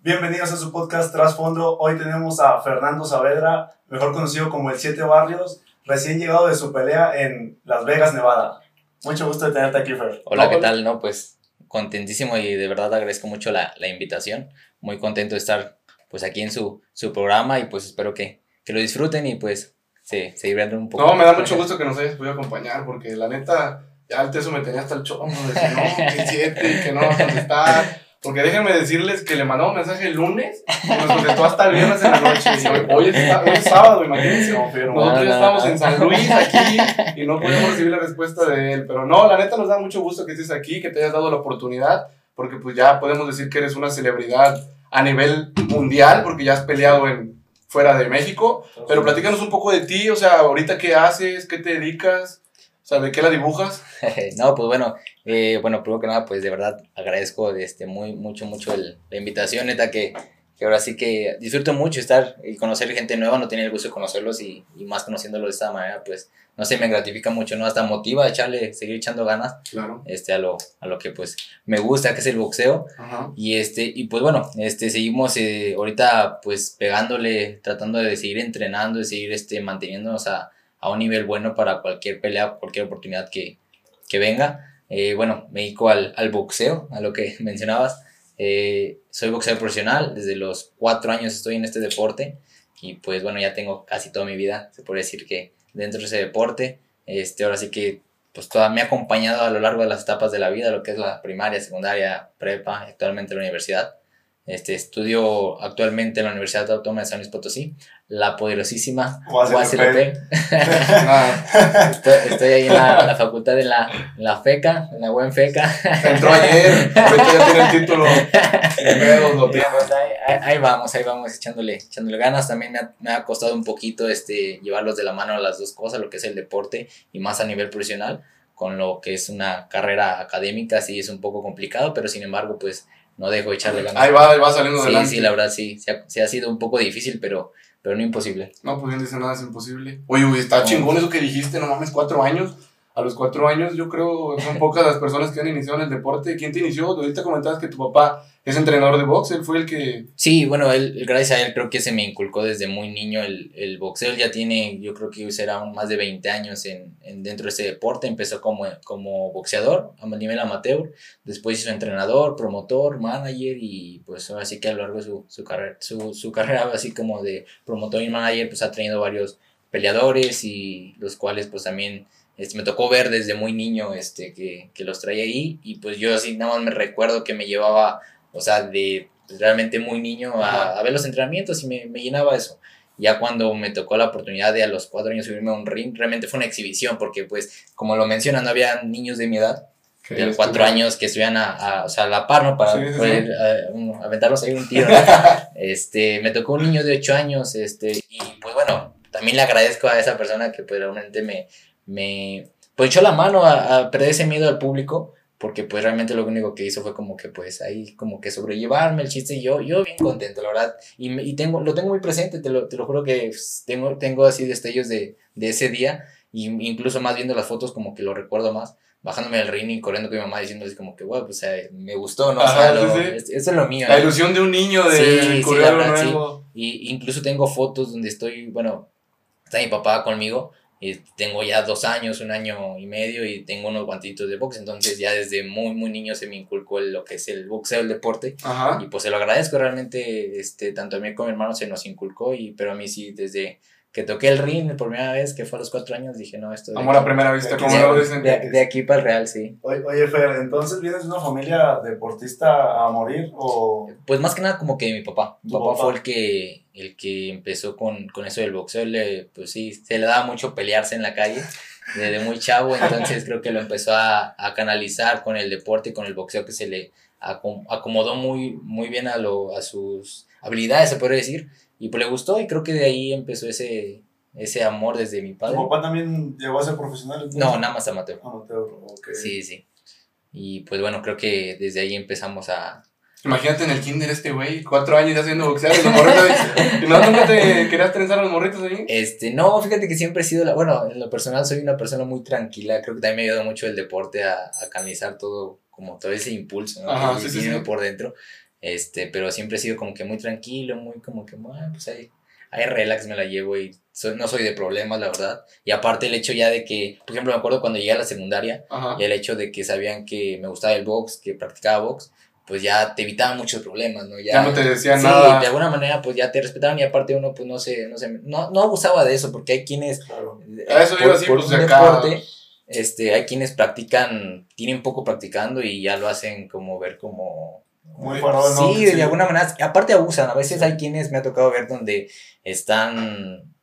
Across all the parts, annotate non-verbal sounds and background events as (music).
Bienvenidos a su podcast Trasfondo. Hoy tenemos a Fernando Saavedra, mejor conocido como el Siete Barrios, recién llegado de su pelea en Las Vegas, Nevada. Mucho gusto de tenerte aquí, Fer. Hola, ¿qué tal? No, pues contentísimo y de verdad agradezco mucho la, la invitación. Muy contento de estar pues aquí en su, su programa y pues espero que, que lo disfruten y pues se, se diviertan un poco. No, me da mucho gusto que nos hayas podido acompañar porque la neta, ya el teso me tenía hasta el chongo de que no, que siete, que no va a contestar. Porque déjenme decirles que le mandamos mensaje el lunes y nos contestó hasta el viernes en la noche. Y hoy, hoy, es, hoy es sábado, imagínense. Confirmo. Nosotros ya No, no, estamos no. en San Luis aquí y no podemos recibir la respuesta de él. Pero no, la neta nos da mucho gusto que estés aquí, que te hayas dado la oportunidad, porque pues ya podemos decir que eres una celebridad a nivel mundial, porque ya has peleado en, fuera de México. Pero platícanos un poco de ti, o sea, ahorita qué haces, qué te dedicas, de qué la dibujas. (laughs) no, pues bueno, eh, bueno, primero que nada, pues de verdad agradezco este, muy, mucho, mucho el- la invitación, neta, que, que ahora sí que disfruto mucho estar y conocer gente nueva, no tenía el gusto de conocerlos y, y más conociéndolos de esta manera, pues, no sé, me gratifica mucho, ¿no? Hasta motiva a echarle, seguir echando ganas Claro. este, a, lo, a lo que pues me gusta, que es el boxeo. Ajá. Y este, y pues bueno, este, seguimos eh, ahorita pues pegándole, tratando de seguir entrenando, de seguir este, manteniéndonos a, a un nivel bueno para cualquier pelea, cualquier oportunidad que, que venga. Eh, bueno, me dedico al, al boxeo, a lo que (laughs) mencionabas. Eh, soy boxeador profesional, desde los cuatro años estoy en este deporte y pues bueno, ya tengo casi toda mi vida, se puede decir que dentro de ese deporte. Este, ahora sí que pues toda, me ha acompañado a lo largo de las etapas de la vida, lo que es la primaria, secundaria, prepa, actualmente la universidad. Este, estudio actualmente en la Universidad Autónoma de San Luis Potosí, la poderosísima UASLP. Nada, (laughs) Estoy, estoy ahí en la, la facultad de la, en la FECA, en la buen FECA. entró ayer, ahorita ya tiene el título. Tiene. Pues ahí, ahí- vamos, ahí vamos echándole, echándole ganas. También me ha, me ha costado un poquito este, llevarlos de la mano a las dos cosas, lo que es el deporte y más a nivel profesional, con lo que es una carrera académica, sí es un poco complicado, pero sin embargo, pues no dejo de echarle ganas. Ahí va, ahí va saliendo Sí, adelante. sí, la verdad sí, sí ha, sí ha sido un poco difícil, pero, pero no imposible. No, pues bien dice nada es imposible. Oye, güey, está chingón eso que dijiste, no mames, cuatro años. A los cuatro años, yo creo, son pocas las personas que han iniciado en el deporte. ¿Quién te inició? Ahorita comentabas que tu papá es entrenador de box, él fue el que. Sí, bueno, él, gracias a él creo que se me inculcó desde muy niño el, el boxeo. Él ya tiene, yo creo que será más de 20 años en, en dentro de ese deporte. Empezó como, como boxeador a nivel amateur, después hizo entrenador, promotor, manager y pues ahora sí que a lo largo de su, su, carrera, su, su carrera así como de promotor y manager pues ha tenido varios peleadores y los cuales pues también este, me tocó ver desde muy niño este, que, que los traía ahí y pues yo así nada más me recuerdo que me llevaba, o sea, de pues, realmente muy niño a, a ver los entrenamientos y me, me llenaba eso. Ya cuando me tocó la oportunidad de a los cuatro años subirme a un ring, realmente fue una exhibición porque pues como lo mencionan, no había niños de mi edad, de los cuatro años que estuvieran a, a, o sea, a la par, ¿no? Para Sí, sí, poder eh, un- aventarlos ahí un tiro. ¿no? (laughs) este, me tocó un niño de ocho años, este, y pues bueno, también le agradezco a esa persona que pues realmente me, me pues echó la mano a, a perder ese miedo al público, porque pues realmente lo único que hizo fue como que pues ahí como que sobrellevarme el chiste y yo, yo bien contento, la verdad, y, y tengo, lo tengo muy presente, te lo, te lo juro que pues, tengo, tengo así destellos de, de ese día, y incluso más viendo las fotos como que lo recuerdo más, bajándome del ring y corriendo con mi mamá diciendo así como que, bueno, pues eh, me gustó, ¿no? O sea, Ajá, lo- sí, sí. es- eso es lo mío. La ¿no? ilusión de un niño de Sí, la algo nuevo. Y incluso tengo fotos donde estoy, bueno, está mi papá conmigo y tengo ya dos años, un año y medio y tengo unos guantitos de box, entonces ya desde muy, muy niño se me inculcó el- lo que es el boxeo, el deporte Ajá. y pues se lo agradezco realmente, este, tanto a mí como a mi hermano se nos inculcó y pero a mí sí, desde que toqué el ring por primera vez, que fue a los cuatro años, dije, no, esto... Amor a primera vista, como de, lo dicen. de- de aquí para el real, sí. Oye, oye, Fer, ¿entonces vienes de una familia deportista a morir o...? Pues más que nada como que mi papá. Mi papá, papá. fue el que, el que empezó con, con eso del boxeo. Le- pues sí, se le daba mucho pelearse en la calle desde muy chavo. Entonces creo que lo empezó a, a canalizar con el deporte y con el boxeo que se le acom- acomodó muy, muy bien a, lo, a sus habilidades, se puede decir. Y pues le gustó y creo que de ahí empezó ese, ese amor desde mi ¿Tu padre. papá también llegó a ser profesional? entonces? No, nada más amateur. Amateur, ok. Sí, sí. Y pues bueno, creo que desde ahí empezamos a, Imagínate en el kinder este güey, cuatro años ya haciendo boxeo y los morritos ahí. ¿Y no nunca te querías trenzar a los morritos ahí? Este, no, fíjate que siempre he sido, la, bueno, en lo personal soy una persona muy tranquila, creo que también me ha ayudado mucho el deporte a, a canalizar todo, como todo ese impulso, ¿no? Ajá, que sí, sí, sí. por dentro. Este, pero siempre he sido como que muy tranquilo, muy como que, ah, pues ahí, ahí relax me la llevo y no soy de problemas, la verdad. Y aparte el hecho ya de que, por ejemplo, me acuerdo cuando llegué a la secundaria, y el hecho de que sabían que me gustaba el box, que practicaba box, pues ya te evitaban muchos problemas, ¿no? Ya, no te decían nada. de alguna manera pues ya te respetaban y aparte uno pues no sé, no sé, no, no abusaba de eso porque hay quienes... Claro. Eh, eso por, así, pues, deporte, este, hay quienes practican, tienen poco practicando y ya lo hacen como ver como... Muy farol, ¿no? Sí, de alguna manera, aparte abusan, a veces hay quienes me ha tocado ver donde están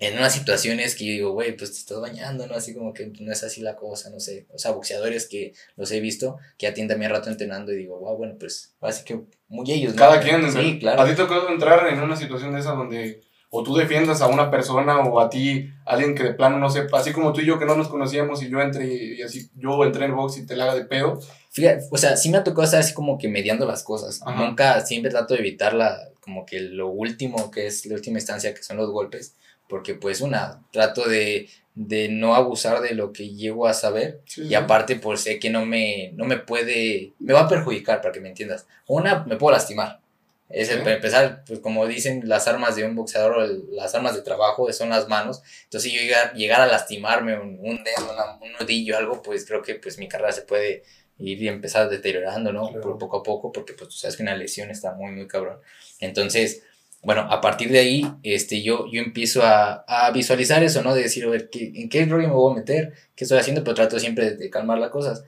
en unas situaciones que yo digo, güey, pues te estás bañando, ¿no? Así como que no es así la cosa, no sé. O sea, boxeadores que los he visto, que ya tienen también rato entrenando y digo, wow, bueno, pues así que muy ellos, ¿no? Cada quien, sí, claro. A ti te tocó entrar en una situación de esa donde o tú defiendas a una persona o a ti, alguien que de plano no sepa, así como tú y yo que no nos conocíamos y yo entré y así, yo entré en box y te la haga de pedo. Fíjate, o sea, sí me ha tocado estar así como que mediando las cosas. Nunca, siempre trato de evitar la, como que lo último, que es la última instancia, que son los golpes porque pues una, trato de, no abusar de lo que llego a saber y aparte pues sé que no me, no me puede, me va a perjudicar para que me entiendas. Una, me puedo lastimar. Es el, para empezar, pues como dicen las armas de un boxeador, las armas de trabajo son las manos. Entonces, si yo llegar, a lastimarme un, un dedo, un nudillo, algo, pues creo que pues mi carrera se puede ir y empezar deteriorando, ¿no? Por poco a poco, porque pues tú sabes que una lesión está muy, muy cabrón. Entonces, bueno, a partir de ahí, este, yo, yo empiezo a, a visualizar eso, ¿no? De decir, a ver, ¿qué, ¿en qué rollo me voy a meter? ¿Qué estoy haciendo? Pero trato siempre de, calmar las cosas.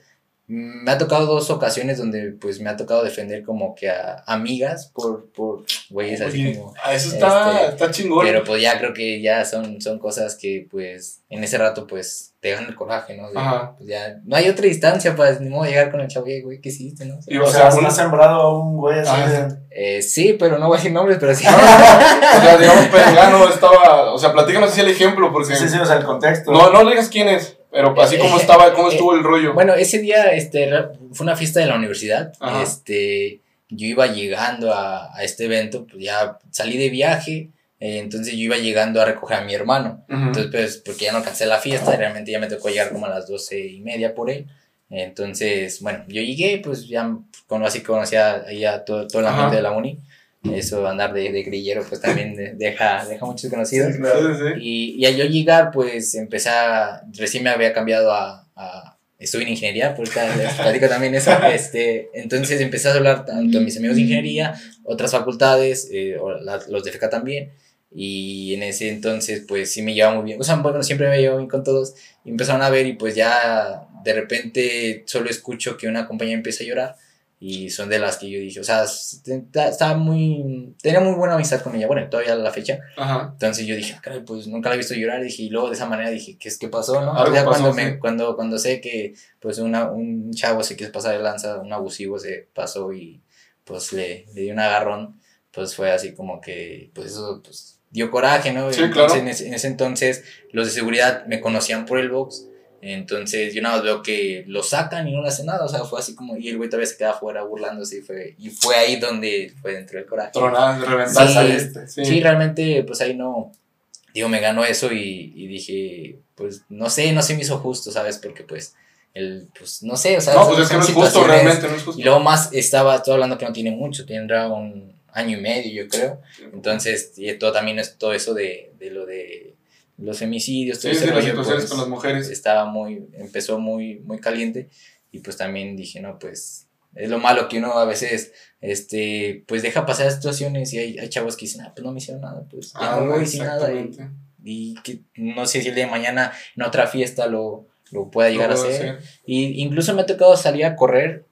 Me ha tocado dos ocasiones donde, pues, me ha tocado defender como que a amigas por, por güeyes así como... Eso está, este, está chingón. Pero pues ya creo que ya son, son cosas que, pues, en ese rato, pues, te dejan el coraje, ¿no? Ajá. Pues ya, no hay otra distancia para ni modo llegar con el chavo, güey, ¿qué hiciste, no? Y, o, sea, ¿has sembrado a un güey así de... Eh, sí, pero no voy a decir nombres, pero sí. (laughs) o sea, digamos, Pergano estaba, o sea, platícanos así el ejemplo, porque... Sí, sí, o sea, el contexto. No, no digas quién es, pero así como estaba, cómo estuvo el rollo. Bueno, ese día, este, fue una fiesta de la universidad, este, yo iba llegando a, a este evento, pues ya salí de viaje, eh, entonces yo iba llegando a recoger a mi hermano. Entonces, pues, porque ya no cansé la fiesta, realmente ya me tocó llegar como a las doce y media por él. Entonces, bueno, yo llegué, pues ya como así conocía ahí a todo, todo el ambiente de la uni. Eso, andar de, de grillero, pues también deja, deja muchos conocidos. Y, y al yo llegar, pues empecé a, recién me había cambiado a, a estuve en ingeniería, porque platico también eso. (laughs) Este, entonces empecé a hablar tanto a mis amigos de ingeniería, otras facultades, eh, los de FECA también. Y en ese entonces, pues sí me llevaba muy bien. O sea, bueno, siempre me llevaba bien con todos. Y empezaron a ver y pues ya de repente solo escucho que una compañera empieza a llorar. Y son de las que yo dije, o sea, estaba muy, tenía muy buena amistad con ella, bueno, todavía a la fecha. Ajá. Entonces yo dije, caray, pues nunca la he visto llorar. Y dije, y luego de esa manera dije, ¿qué es que pasó, no? ya cuando, me, cuando, cuando sé que pues una, un chavo se quiso pasar de lanza, un abusivo se pasó y pues le, le dio un agarrón, pues fue así como que, pues eso, pues dio coraje, ¿no? Sí, claro. en, ese, entonces los de seguridad me conocían por el box. Entonces yo nada más veo que lo sacan y no le hacen nada. O sea, fue así como. Y el güey todavía se queda afuera burlándose. Y fue, y fue ahí donde fue dentro del coraje. Reventar, sí, sí. sí, realmente, pues ahí no. Digo, me ganó eso y, y, dije, pues no sé, no se me hizo justo, ¿sabes? Porque pues. El, pues no sé, o sea. No, pues es que no es justo, realmente, no es justo. Y luego más estaba, estoy hablando que no tiene mucho, tendrá un año y medio, yo creo. Entonces, y todo también es todo eso de, de lo de los femicidios, todo ese rollo, pues, con las mujeres. Estaba muy, empezó muy, muy caliente y pues también dije, no, pues es lo malo que uno a veces, este, pues deja pasar situaciones y hay, hay chavos que dicen, ah, pues no me hicieron nada, pues ya no voy sin nada y, que no sé si el día de mañana en otra fiesta lo, lo pueda llegar a hacer. Y incluso me ha tocado salir a correr,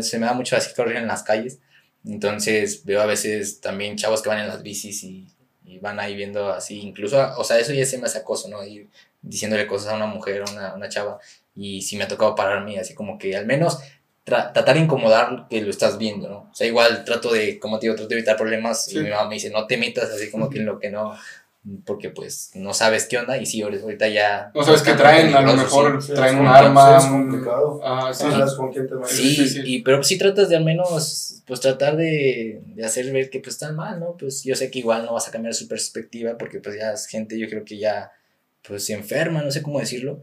se me da mucho así correr en las calles entonces veo a veces también chavos que van en las bicis y, y van ahí viendo así, incluso, o sea, eso ya se me hace acoso, ¿no? Ir diciéndole cosas a una mujer, a una, una chava, y sí me ha tocado pararme, así como que al menos tratar de incomodar que lo estás viendo, ¿no? O sea, igual trato de, como te digo, trato de evitar problemas y mi mamá me dice, no te metas así como que en lo que no, porque pues no sabes qué onda y si ahorita ya... No sabes qué traen, a lo mejor traen un arma. Es complicado. Ah, sí. con quién te Sí, y, pero sí tratas de al menos, pues tratar de, de, hacer ver que pues están mal, ¿no? Pues yo sé que igual no vas a cambiar su perspectiva porque pues ya es gente, yo creo que ya pues se enferma, no sé cómo decirlo,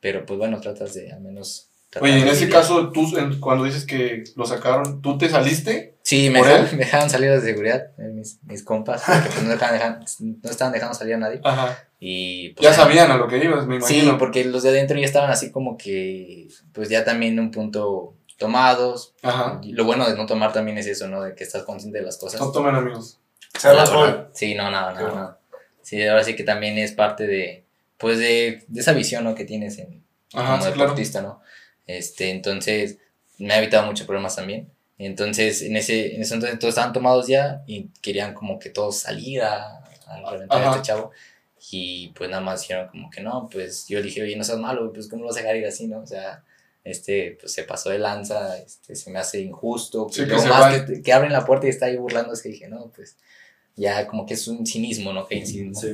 pero pues bueno, tratas de al menos Oye, en ese caso, tú, en- cuando dices que lo sacaron, ¿tú te saliste? Sí, me ¿Por dejaron, me dejaron salir de seguridad, eh, mis, mis compas, porque pues no, dejaban, no estaban dejando salir a nadie. Ajá. Y pues, Ya sabían a lo que ibas, me Sí, imagino. porque los de adentro ya estaban así como que, pues ya también en un punto tomados. Ajá. Lo bueno de no tomar también es eso, ¿no? De que estás consciente de las cosas. No tomen amigos. Alcohol. verdad. Sí, no, nada, nada. Sí, ahora sí que también es parte de, pues de, de esa visión, ¿no? Que tienes en, Ajá, como sí, claro. deportista, ¿no? Este, entonces, me ha evitado muchos problemas también. Entonces, en ese, en ese entonces todos estaban tomados ya y querían como que todos salir a, a reventar a Ajá. este chavo. Y pues nada más dijeron como que no, pues yo le dije, oye, no seas malo, pues cómo lo vas a dejar ir así, ¿no? O sea, este, pues se pasó de lanza, este, se me hace injusto. Sí, y que más que, que abren la puerta y está ahí burlándose, dije, no, pues ya como que es un cinismo, ¿no? Que hay cinismo. Sí.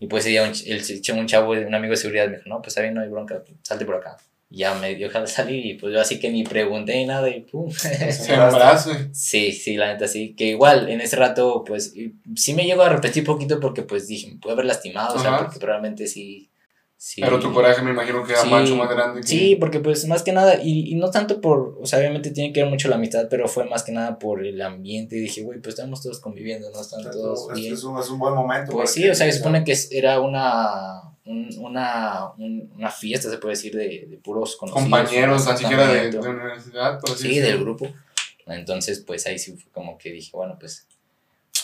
Y pues ese día un, el, un chavo, un amigo de seguridad me dijo, no, pues está bien, no hay bronca, salte por acá. Ya me dio dejar salir y pues yo así que ni pregunté ni nada y pum. (laughs) Se embarace. sí, sí, la neta sí. Que igual en ese rato pues sí me llego a repetir poquito porque pues dije, me puede haber lastimado, o sea, porque probablemente sí. Sí Pero tu coraje me imagino que era Sí, mucho más grande. Que... Sí, porque pues más que nada, y, y no tanto por, o sea, obviamente tiene que ver mucho la amistad, pero fue más que nada por el ambiente. Y dije, güey, pues estamos todos conviviendo, ¿no? Están todos Es, bien. es un, es un buen momento. Pues sí, o sea, se supone que era una, un- una, un- una fiesta, se puede decir, de, de puros conocidos. compañeros, tan siquiera de, de universidad, por así Sí, del grupo. Entonces, pues ahí sí fue como que dije, bueno, pues,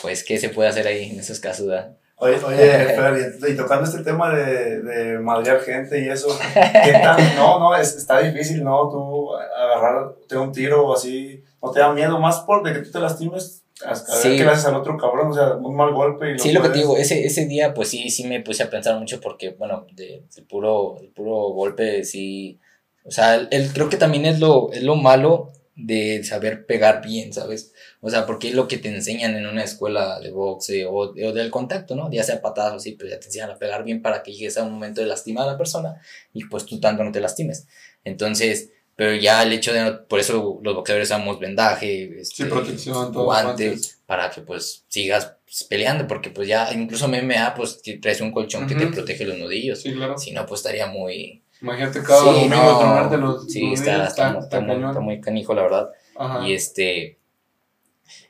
pues, ¿qué se puede hacer ahí en esos casos? verdad? Oye, oye Fer, y, y tocando este tema de, de madrear gente y eso, (laughs) ¿qué tan? No, no, es, está difícil, ¿no? Tú agarrarte un tiro o así, ¿no te da miedo más por de que tú te lastimes? A, a Sí. ver qué le haces al otro cabrón, o sea, un mal golpe y lo Sí, lo que te digo, ese, ese día, pues sí, sí me puse a pensar mucho porque, bueno, de, puro, el puro golpe, sí. O sea, el, el- creo que también es lo, es lo malo de saber pegar bien, ¿sabes? O sea, porque es lo que te enseñan en una escuela de boxe o, o del contacto, ¿no? Ya sea patadas o así, pues ya te enseñan a pegar bien para que llegues a un momento de lastimar a la persona y pues tú tanto no te lastimes. Entonces, pero ya el hecho de, no- por eso los boxeadores usamos vendaje, Sí, este, protección, todo. guantes, para que pues sigas peleando, porque pues ya incluso MMA pues traes un colchón que te protege los nudillos, Sí, claro. si no pues estaría muy... Imagínate cada Sí, domingo no, los sí, nudillos, está, está, está, está muy, está muy canijo la verdad, Ajá. y este...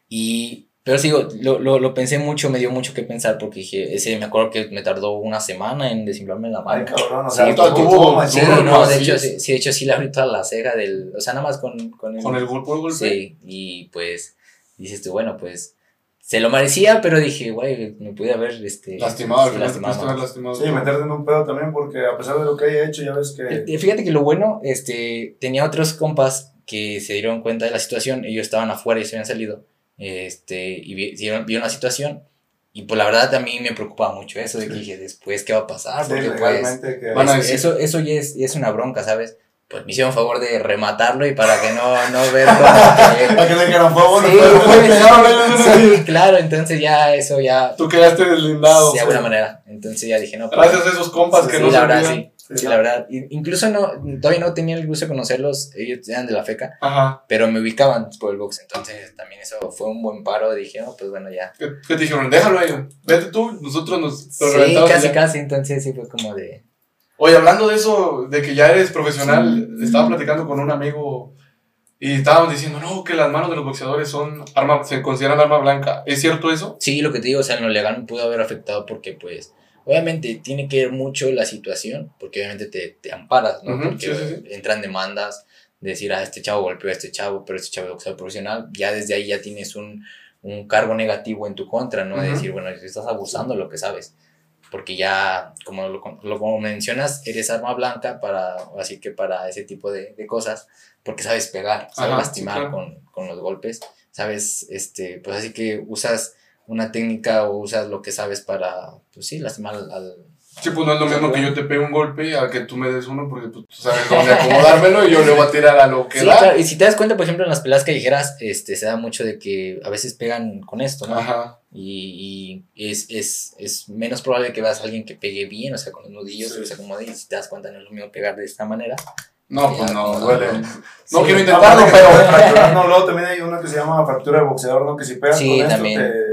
Y... Pero sigo, lo, lo, lo pensé mucho, me dio mucho que pensar porque dije, ese me acuerdo que me tardó una semana en desinflarme la Ay, mano. cabrón, o Sí, sea, Sí, Duro, no, ¿no? de hecho, sí, sí, de hecho sí le abrí toda la ceja del, o sea, nada más con, con el, Con el golpe, golpe. Sí, y pues dices tú, bueno, pues se lo merecía, pero dije, güey, me pude haber este, Lastimado, al sí, final te lastimado lastimado. Sí, meterte en un pedo también, porque a pesar de lo que haya hecho, ya ves que. Eh, Fíjate que lo bueno, este, tenía otros compas que se dieron cuenta de la situación, ellos estaban afuera y se habían salido, este, y vi- vieron, vieron la situación, y pues la verdad a mí me preocupaba mucho eso, de que dije, después, ¿qué va a pasar? Sí, Porque pues, que. Es- decir- eso, eso ya es, ya es una bronca, ¿sabes? Pues me hicieron favor de rematarlo y para que no, no ver (laughs) Para que no dijeran, fue bueno, Sí, pues, claro, entonces ya eso ya Tú quedaste deslindado. de alguna manera. Entonces ya dije, no, pues, Gracias a esos compas Sí, que no la verdad, sí. Sí, la verdad. Incluso no, todavía no tenía el gusto de conocerlos, ellos eran de la FECA, Ajá. pero me ubicaban por el box, entonces también eso fue un buen paro, dije, no, pues bueno, ya. ¿Qué, qué te dijeron? Déjalo ahí. Vete tú, nosotros nos lo Sí, casi, casi, entonces sí fue como de... Oye, hablando de eso, de que ya eres profesional, estaba platicando con un amigo y estábamos diciendo, no, que las manos de los boxeadores son arma, se consideran arma blanca. ¿Es cierto eso? Sí, lo que te digo, o sea, en lo legal me pudo haber afectado porque pues... Obviamente tiene que ver mucho la situación, porque obviamente te, te amparas, ¿no? Ujú, porque sí, sí, entran demandas, de decir, ah, este chavo golpeó a este chavo, pero este chavo es boxeador profesional, ya desde ahí ya tienes un, un cargo negativo en tu contra, ¿no? De Ujú. decir, bueno, estás abusando de lo que sabes. Porque ya, como lo, lo- como mencionas, eres arma blanca para, así que para ese tipo de, de cosas, porque sabes pegar, sabes Ajá, sí, lastimar claro. con, con los golpes, sabes, este, pues así que usas una técnica o usas lo que sabes para, pues sí, lastimar al... al- Sí, pues no es lo mismo que yo te pegue un golpe a que tú me des uno porque pues, tú sabes dónde acomodármelo y yo le voy a tirar a lo que Sí, da. claro, y si te das cuenta, por ejemplo, en las peleas callejeras, este, se da mucho de que a veces pegan con esto, ¿no? Ajá. Y, y es, es, es menos probable que veas a alguien que pegue bien, o sea, con los nudillos, Sí. o sea, como de, si te das cuenta, no es lo mismo pegar de esta manera. No, pues no, duele. no. No Sí. quiero Aparte intentarlo, pero. (laughs) no, luego también hay uno que se llama fractura de boxeador, ¿no? Que si pegas Sí, con esto también. te...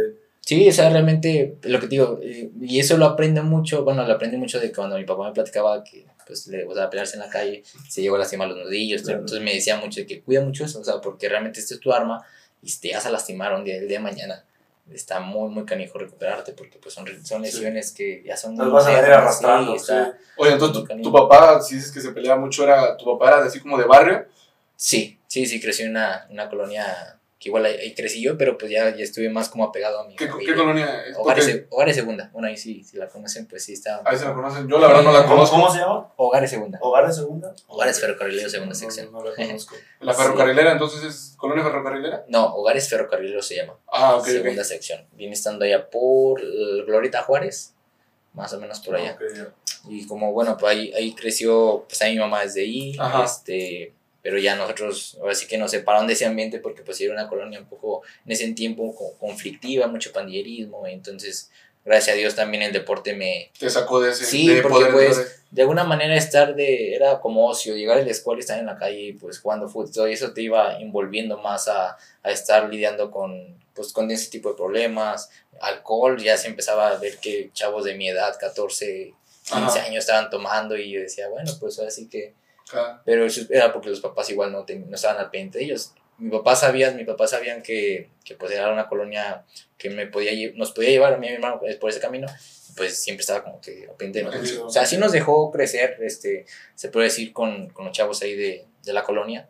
Sí, o sea, realmente, lo que te digo, eh, y eso lo aprendo mucho, bueno, lo aprendí mucho de cuando mi papá me platicaba que pues le gustaba pelearse en la calle, se llegó a lastimar los nudillos, entonces me decía mucho de que cuida mucho eso, o sea, porque realmente este es tu arma y te vas a lastimar un día, el día de mañana, está muy, muy canijo recuperarte porque pues son, son lesiones que ya son... Las vas a venir arrastrando, sí, está sí. Oye, entonces tu, papá, si dices que se peleaba mucho, era tu papá era así como de barrio. Sí, sí, sí, crecí en una, una colonia que igual ahí, ahí crecí yo, pero pues ya, ya estuve más como apegado a mi ¿Qué, familia. qué colonia es? Hogares, Hogares Segunda, bueno, ahí sí, si la conocen, pues sí está. ahí se la conocen. Yo la verdad no la ¿Cómo, conozco. cómo se llama? Hogares Segunda. ¿Hogares segunda? Hogares Ferrocarrilero Segunda No, Sección. No, la (laughs) conozco. La ferrocarrilera, entonces es colonia ferrocarrilera. No, Hogares Ferrocarrilero se llama. Ah, ok, segunda sección. Viene estando allá por eh, Glorieta Juárez, más o menos por allá. Ok, ya. Y como, bueno, pues ahí, ahí creció, pues ahí mi mamá desde ahí, Ajá. este, pero ya nosotros, ahora sí que nos separaron de ese ambiente porque pues era una colonia un poco, en ese tiempo, co- conflictiva, mucho pandillerismo, entonces, gracias a Dios también el deporte me, Te sacó de ese. Sí, de porque, poder pues, de alguna manera estar de, era como ocio, llegar a la escuela y estar en la calle, pues jugando fútbol, y eso te iba envolviendo más a, a estar lidiando con, pues, con ese tipo de problemas, alcohol, ya se empezaba a ver que chavos de mi edad, 14, 15 Ajá. años estaban tomando y yo decía, bueno, pues así que, pero eso era porque los papás igual no, ten- no estaban al pendiente de ellos. Mi papá sabía, mi papá sabían que, que pues era una colonia que me podía, nos podía llevar a mí y a mi hermano por ese camino, pues siempre estaba como que al pendiente de nosotros. Entendido. O sea, sí nos dejó crecer, este, se puede decir, con, con los chavos ahí de, de la colonia,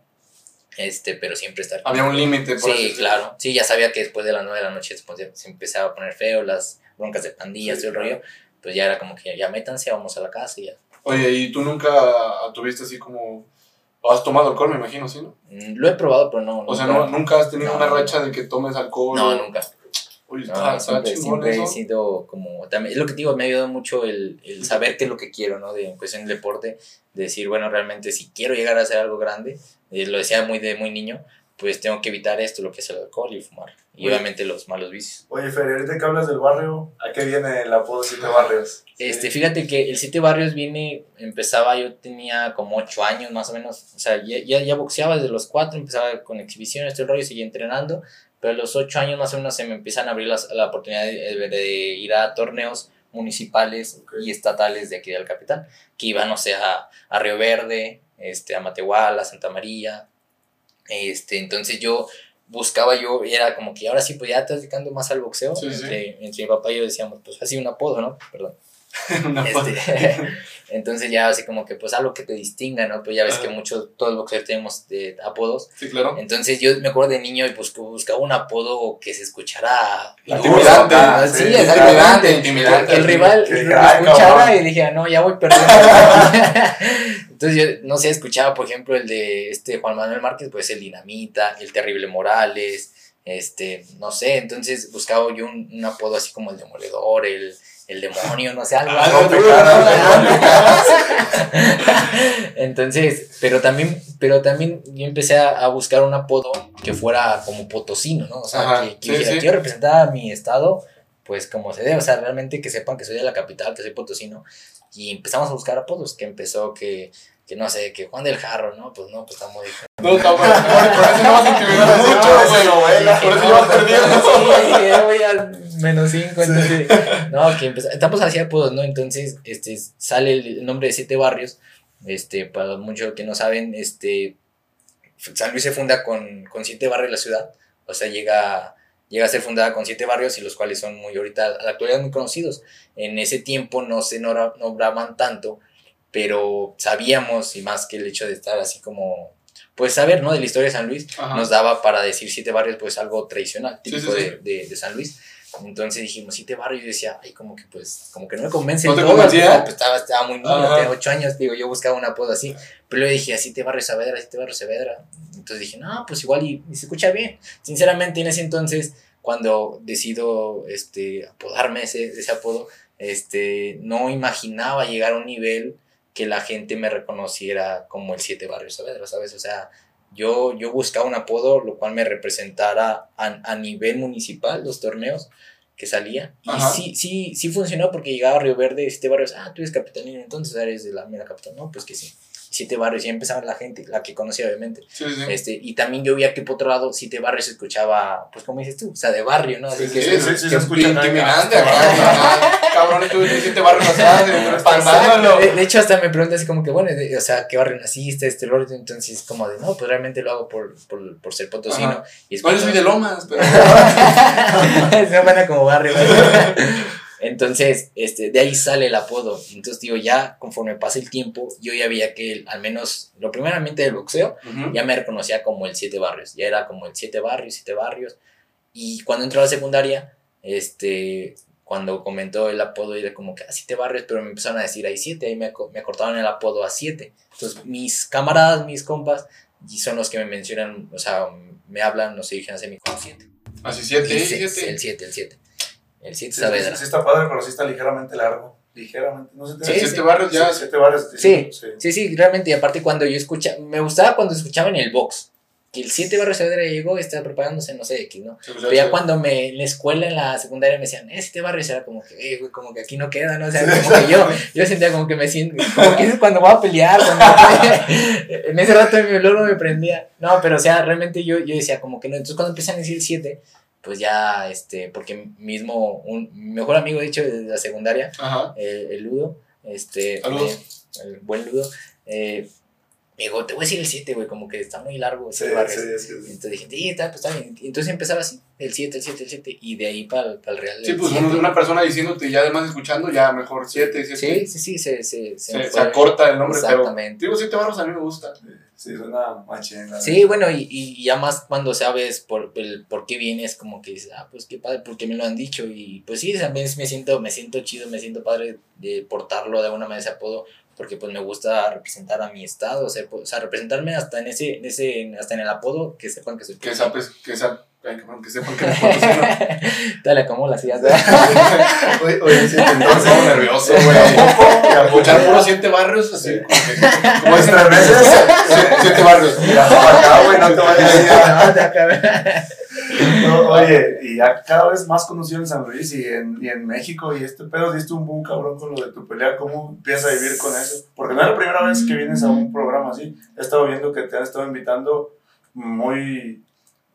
este, pero siempre estar... Había un límite. por Sí, claro. Sí, ya sabía que después de las 9 de la noche ya se empezaba a poner feo, las broncas de pandillas, Sí, todo el rollo, pues ya era como que ya métanse, vamos a la casa y ya. Oye, ¿y tú nunca tuviste así como... Has tomado alcohol, me imagino, ¿sí? ¿no? Mm, Lo he probado, pero no... O sea, nunca- no, nunca has tenido No. una racha de que tomes alcohol. No, nunca. No, está, siempre, siempre he sido como, también, es lo que te digo, me ha ayudado mucho el, el saber qué es lo que quiero, ¿no? De, en cuestión del deporte, de decir, bueno, realmente si quiero llegar a hacer algo grande, eh, lo decía muy de muy niño, pues tengo que evitar esto, lo que es el alcohol y fumar. Y Oye. obviamente los malos vicios. Oye, Fer, ahorita que hablas del barrio, ¿a qué viene el apodo Siete Barrios? Este, fíjate que el Siete Barrios viene, empezaba, yo tenía como ocho años más o menos, o sea, ya, ya, ya boxeaba desde los cuatro, empezaba con exhibiciones, todo el rollo, seguía entrenando, pero a los ocho años más o menos se me empiezan a abrir las, la oportunidad de, de ir a torneos municipales y estatales de aquí del capital, que iban, o sea, a Río Verde, este, a Matehuala, a Santa María, este, entonces yo buscaba yo, era como que ahora sí, pues ya te estás dedicando más al boxeo, Sí, sí. entre, entre mi papá y yo decíamos, pues así un apodo, ¿no? Perdón. (laughs) Este, (laughs) entonces ya así como que pues algo que te distinga, ¿no? Pues ya ves Ajá. que muchos, todos los boxeadores tenemos de apodos. Sí, claro. Entonces yo me acuerdo de niño y pues buscaba un apodo que se escuchara Intimidante. ¿no? Sí, Sí, exactamente. intimidante. Que el rival lo escuchara y dije, "Ah, no, ya voy (laughs) perdiendo. Entonces yo, no sé, escuchaba, por ejemplo, el de este Juan Manuel Márquez, pues el Dinamita, el Terrible Morales, este, no sé, entonces buscaba yo un, un apodo así como el Demoledor, el, el Demonio, no sé, algo. Ah, algo. (laughs) Entonces, pero también, pero también yo empecé a, a buscar un apodo que fuera como potosino, ¿no? O sea, Ajá, que, que sí, dijera, sí. quiero representar a mi estado, pues como se debe, o sea, realmente que sepan que soy de la capital, que soy potosino. Y empezamos a buscar apodos, que empezó que, que no sé, que Juan del Jarro, ¿no? Pues no, pues está muy... No, no, por, eso no vas a intimidar a Mucho güey. novela. Por eso llevas perdiendo. Sí, ya voy al menos 5, entonces, no, que empezó, estamos así apodos, ¿no? Entonces, este, sale el nombre de siete barrios, este, para muchos que no saben, este, San Luis se funda con, con siete barrios de la ciudad, o sea, llega, llega a ser fundada con siete barrios y los cuales son muy ahorita, a la actualidad muy conocidos. En ese tiempo no se nombra- nombraban tanto, pero sabíamos, y más que el hecho de estar así como, pues saber, ¿no? De la historia de San Luis, Ajá. nos daba para decir siete barrios, pues algo tradicional, Sí, típico sí, sí. De, de, de San Luis. Entonces dijimos, siete barrios, y yo decía, ay, como que pues, como que no me convence. ¿No te porque, Pues estaba, estaba muy niño, tenía ocho años, digo, yo buscaba un apodo así. Pero luego dije, siete barrios Saavedra, siete barrios Saavedra. Entonces dije, no, pues igual y, y se escucha bien. Sinceramente, en ese entonces, cuando decido este, apodarme ese, ese apodo, este, no imaginaba llegar a un nivel que la gente me reconociera como el Siete Barrios Saavedra, ¿sabes? O sea, yo, yo buscaba un apodo lo cual me representara a, a nivel municipal los torneos que salía. Y Ajá. sí, sí, sí funcionó porque llegaba a Río Verde, Siete Barrios, ah, tú eres capitalino, entonces eres de la mera capital. No, pues que sí. Siete barrios, y empezaba la gente, la que conocía obviamente. Sí, sí. Este, y también yo veía que por otro lado, siete barrios se escuchaba, pues como dices tú, o sea, de barrio, ¿no? Así Sí, que, sí, sí, sí, que- se escucha Intimidante acá. cabrón, estuve siete barrios espantándolo. De, de hecho, hasta me pregunta así como que, bueno, de- o sea, ¿qué barrio naciste? Este rollo, entonces, como de, no, pues realmente lo hago por, por, por ser potosino. Ajá. Y es No, yo cuando- soy de Lomas, pero. Se van como barrio. Entonces, este, de ahí sale el apodo. Entonces, digo, ya conforme pasa el tiempo, yo ya veía que al menos, lo primeramente del boxeo, Ujú. ya me reconocía como el siete barrios. Ya era como el siete barrios, siete barrios. Y cuando entró a la secundaria, este, cuando comentó el apodo, era como que a siete barrios, pero me empezaron a decir hay siete, ahí me, me acortaron el apodo a siete. Entonces, mis camaradas, mis compas, y son los que me mencionan, o sea, me hablan, no sé, dijeron mi como siete. Así siete, Y siete. El siete, el siete. El siete Sí, Saavedra. sí, sí está padre, pero sí está ligeramente largo. Ligeramente, no sé. Sí, siete barrios ya. Siete barrios. Sí. sí. Sí, realmente, y aparte cuando yo escuchaba, me gustaba cuando escuchaba en el box, que el 7 barrio Saavedra llegó y estaba preparándose, no sé, X, ¿no? Sí, pues, Pero ya sí. cuando me, en la escuela, en la secundaria, me decían, eh, 7 barrio, era como que, eh, güey, como que aquí no queda, ¿no? O sea, como que yo, yo sentía como que me siento, como que es cuando voy a pelear, cuando (laughs) en ese rato mi olor no me prendía. No, pero o sea, realmente yo, yo decía como que no. Entonces cuando empiezan a decir 7, pues ya, este, porque mismo, un mejor amigo, de hecho, de la secundaria, el, el Ludo, este, me- el buen Ludo, eh, me dijo, te voy a decir el 7, güey, como que está muy largo. Sí, ese barrio". sí, que- Entonces dije, sí, está, pues está bien. Y entonces empezaba así, el 7, el 7, el 7, y de ahí para el real. Sí, pues siete. una persona diciéndote y ya además escuchando, ya mejor siete, siete. Sí, sí, sí, se, se, Se, acorta el nombre, pero. Exactamente. Digo, siete barros a mí me gusta. Sí, suena machín. la Sí, bueno, y, y ya más cuando sabes por, el, por qué vienes, como que dices, ah, pues qué padre, porque me lo han dicho. Y pues sí, también me siento, me siento chido, me siento padre de portarlo de alguna manera ese apodo, porque pues me gusta representar a mi estado, o sea, pues, o sea, representarme hasta en ese, en ese, hasta en el apodo, que sepan que soy Que sepan que, ay, cabrón, que sepan que me potosino. (laughs) Dale, como las ideas. Oye, oye, sí, entonces. nervioso, güey. Escuchar puros siete barrios, así. Como, dicen Nuestras veces. siete, barrios. Mira, para acá, güey, no te vayas a ir. (laughs) No, oye, y ya cada vez más conocido en San Luis y en, y en México, y este pedo diste un boom cabrón con lo de tu pelea, ¿cómo empiezas a vivir con eso? Porque no es la primera vez que vienes a un programa así, he estado viendo que te han estado invitando muy,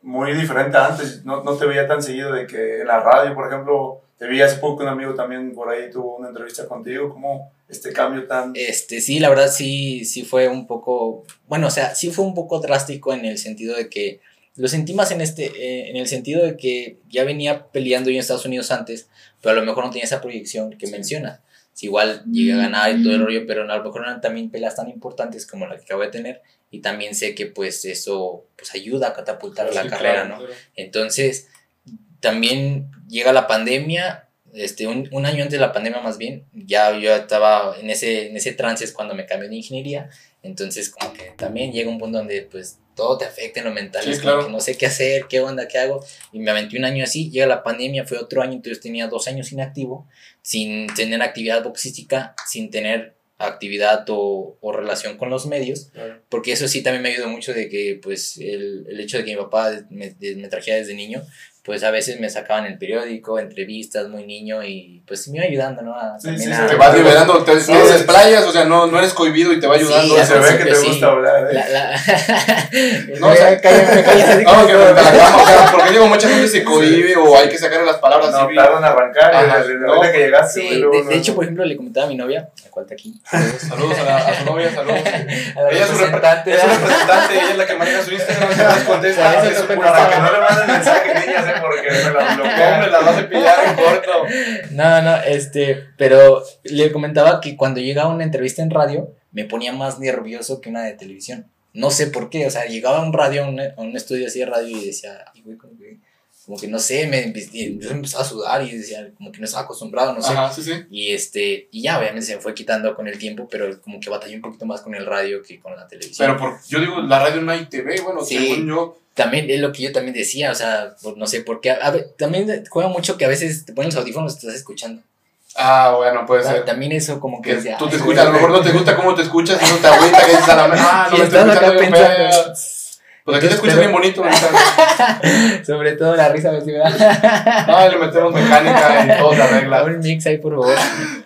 muy diferente a antes, no, no te veía tan seguido de que en la radio, por ejemplo, te vi hace poco un amigo también por ahí tuvo una entrevista contigo, ¿cómo este cambio tan... Este, sí, la verdad sí, sí fue un poco, bueno, o sea, sí fue un poco drástico en el sentido de que lo sentí más en este, eh, en el sentido de que ya venía peleando yo en Estados Unidos antes, pero a lo mejor no tenía esa proyección que mencionas. Si igual llegué a ganar y todo el rollo, pero a lo mejor no eran también peleas tan importantes como la que acabo de tener, y también sé que pues eso pues ayuda a catapultar la Sí, carrera, claro, ¿no? claro. Entonces, también llega la pandemia, este, un, un año antes de la pandemia más bien, ya yo estaba en ese, en ese trance es cuando me cambié de ingeniería, entonces como que también llega un punto donde pues todo te afecta en lo mental, Sí, es como claro. que no sé qué hacer, qué onda, qué hago, y me aventé un año así, llega la pandemia, fue otro año, entonces tenía dos años inactivo, sin tener actividad boxística, sin tener actividad o, o relación con los medios, Claro. porque eso sí también me ayudó mucho de que pues el, el hecho de que mi papá me, me trajera desde niño, pues a veces me sacaban el periódico, entrevistas muy niño y pues me iba ayudando, ¿no? A, Sí, sí, a- sí, Te vas liberando, te, Sí, te desplayas, o sea, no, no eres cohibido y te va ayudando. Sí, se ve que te sí. gusta hablar, ¿eh? la, la... (laughs) (laughs) No, o sea, cállate, me (laughs) así No, que a la cama, o sea, porque digo, mucha gente se cohibe o hay que sacarle las palabras No, tardan en arrancar, Ajá, y desde no. ahorita que llegaste, Sí, luego de, no- de hecho, por ejemplo, le comentaba a mi novia, la cual está aquí, Saludos a, la- a su novia, saludos. a la Ella es su representante, Ella es su representante, ella es la que maneja su Instagram, se nos contesta. Para que no le manden mensaje, niñas, Porque me la Lo bloquean. hombre la va a corto. No, no, este, pero le comentaba que cuando llegaba una entrevista en radio, me ponía más nervioso que una de televisión. No sé por qué, o sea, llegaba a un radio, a un, estudio así de radio y decía, güey, como que, no sé, me, yo empezaba a sudar y decía, como que no estaba acostumbrado, no sé. Ajá, sí, sí. Y este, y ya obviamente se me fue quitando con el tiempo, pero como que batallé un poquito más con el radio que con la televisión. Pero por, yo digo, la radio no hay TV, bueno, Sí. según yo. También es lo que yo también decía, o sea, no sé por qué. A también juega mucho que a veces te ponen los audífonos y te estás escuchando. Ah, bueno, puede ser. también eso como que decía, tú te "Ay, escuchas, a lo güey". mejor no te gusta cómo te escuchas y no te agüita que dices a la ah, no (laughs) me estoy escuchando. Pues aquí te escuchas bien bonito. (laughs) Sobre todo la risa me. No, le metemos mecánica y todo se arregla. un mix ahí, por favor.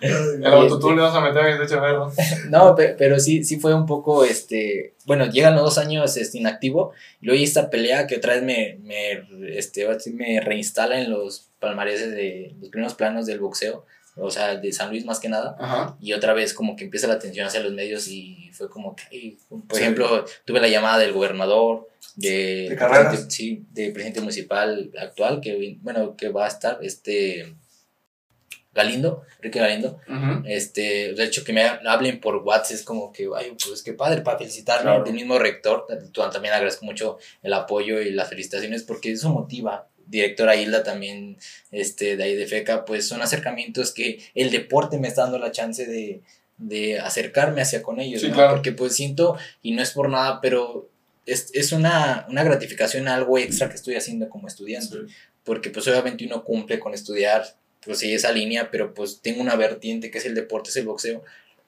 El autotune le vas a meter en ese berro. No, pe- pero sí, sí fue un poco, este, bueno, llegan los dos años este, inactivo, y luego esta pelea que otra vez me, me, este, me reinstala en los palmareses de los primeros planos del boxeo, o sea, de San Luis más que nada, Ajá. y otra vez como que empieza la atención hacia los medios y fue como que, por Sí. ejemplo, tuve la llamada del gobernador, de, ¿De presidente- sí, de presidente municipal actual, que, bueno, que va a estar, este, Galindo, Enrique Galindo, este, de hecho que me hablen por WhatsApp es como que, ay, pues qué padre para felicitarme Claro. del mismo rector, también agradezco mucho el apoyo y las felicitaciones porque eso motiva. Directora Hilda también, este, de ahí de FECA, pues son acercamientos que el deporte me está dando la chance de, de acercarme hacia con ellos, Sí, ¿no? claro. Porque pues siento, y no es por nada, pero es, es una, una gratificación, algo extra que estoy haciendo como estudiante porque pues obviamente uno cumple con estudiar, pues sí, esa línea, pero pues tengo una vertiente que es el deporte, es el boxeo,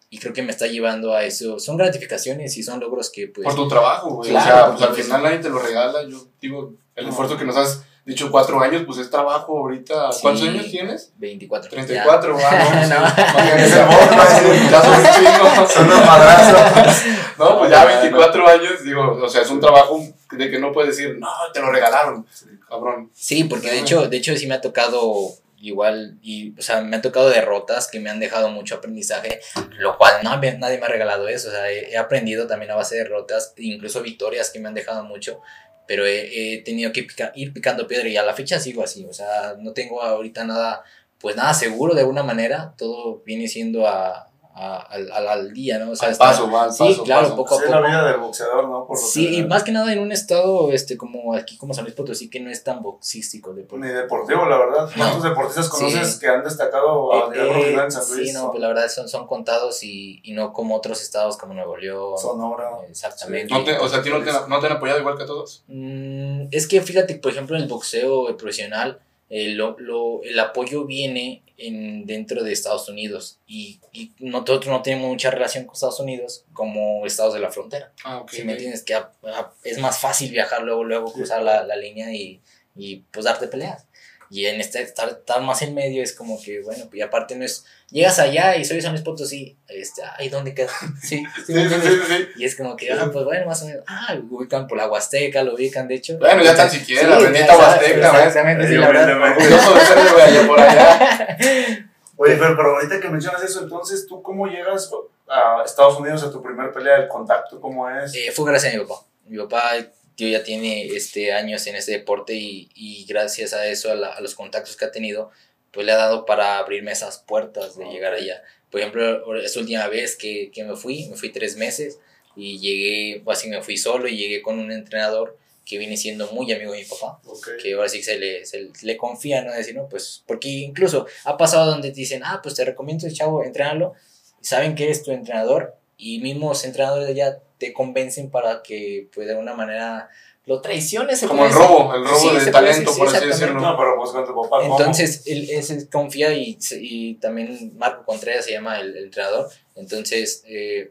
y creo que me está llevando a eso. Son gratificaciones y son logros que pues... Por tu trabajo, güey. Claro, o sea, pues al final nadie te lo regala. Yo digo, el No. esfuerzo que nos has dicho cuatro años, pues es trabajo ahorita. Sí. ¿Cuántos años tienes? 24. 34, ya. ah, (laughs) no, (laughs) No. sí. Ya son chingos. Son madrazos. (laughs) No, pues ya 24 años, digo, o sea, es un trabajo de que no puedes decir, no, te lo regalaron, cabrón. Sí, porque de hecho, de hecho sí me ha tocado igual, y, o sea, me ha tocado derrotas que me han dejado mucho aprendizaje, lo cual no, nadie me ha regalado eso, o sea, he, he aprendido también a base de derrotas, incluso victorias que me han dejado mucho, pero he, tenido que pica- ir picando piedra y a la fecha sigo así, o sea, no tengo ahorita nada, pues nada seguro de alguna manera, todo viene siendo a, a- al, al- al día, ¿no? O sea, Al paso, va, al sí, paso, claro, paso. poco a poco. la vida del boxeador, ¿no? Por lo Sí, y más que nada en un estado este como aquí como San Luis Potosí que no es tan boxístico deporte. Ni deportivo, la verdad. No. ¿Cuántos deportistas Sí. conoces que han destacado a nivel Eh, profesional en San sí, Luis? no, pues la verdad son, son contados y, y no como otros estados como Nuevo León. Sonora. Exactamente. No te- o sea, ¿a ti no te, no te han apoyado igual que a todos? Mm, es que fíjate, por ejemplo, en el boxeo eh, profesional, eh, lo, lo- el apoyo viene en, dentro de Estados Unidos y, y nosotros no tenemos mucha relación con Estados Unidos como estados de la frontera. Ah, ok. Si me entiendes, que a- a- es más fácil viajar luego, luego cruzar la, la línea y, y pues darte peleas. Y en este estar, estar más en medio es como que, bueno, y aparte no es, llegas allá y soy de San Luis Potosí, este, ay, ¿dónde queda? (laughs) Sí, sí, Sí, sí. Y es como que, ah, pues bueno, más o menos, ah, lo ubican por la Huasteca, lo ubican, de hecho. Bueno, ya tan siquiera, Sí, bendita Huasteca, ¿ves? Exactamente, sí, la verdad. por allá. (laughs) Oye, pero, pero ahorita que mencionas eso, entonces, ¿tú cómo llegas a Estados Unidos a tu primer pelea? ¿El contacto cómo es? Eh, fue gracias a mi papá. Mi papá, tío, ya tiene este, años en este deporte y, y gracias a eso, a, la- a los contactos que ha tenido, pues le ha dado para abrirme esas puertas de Ok. llegar allá. Por ejemplo, esta última vez que, que me fui, me fui tres meses y llegué, o así me fui solo y llegué con un entrenador que viene siendo muy amigo de mi papá, Ok. que ahora sí se le, se le confía, ¿no? Decir, no, pues, porque incluso ha pasado donde te dicen, ah, pues te recomiendo, chavo, entrenarlo, saben que es tu entrenador y mismos entrenadores de allá te convencen para que, pues, de alguna manera lo traiciones. Como el robo, el robo Sí, de talento, por sí, así decirlo. No, pero pues con tu papá, ¿cómo? Entonces, él, él se confía y, y también Marco Contreras se llama el, el entrenador. Entonces, eh,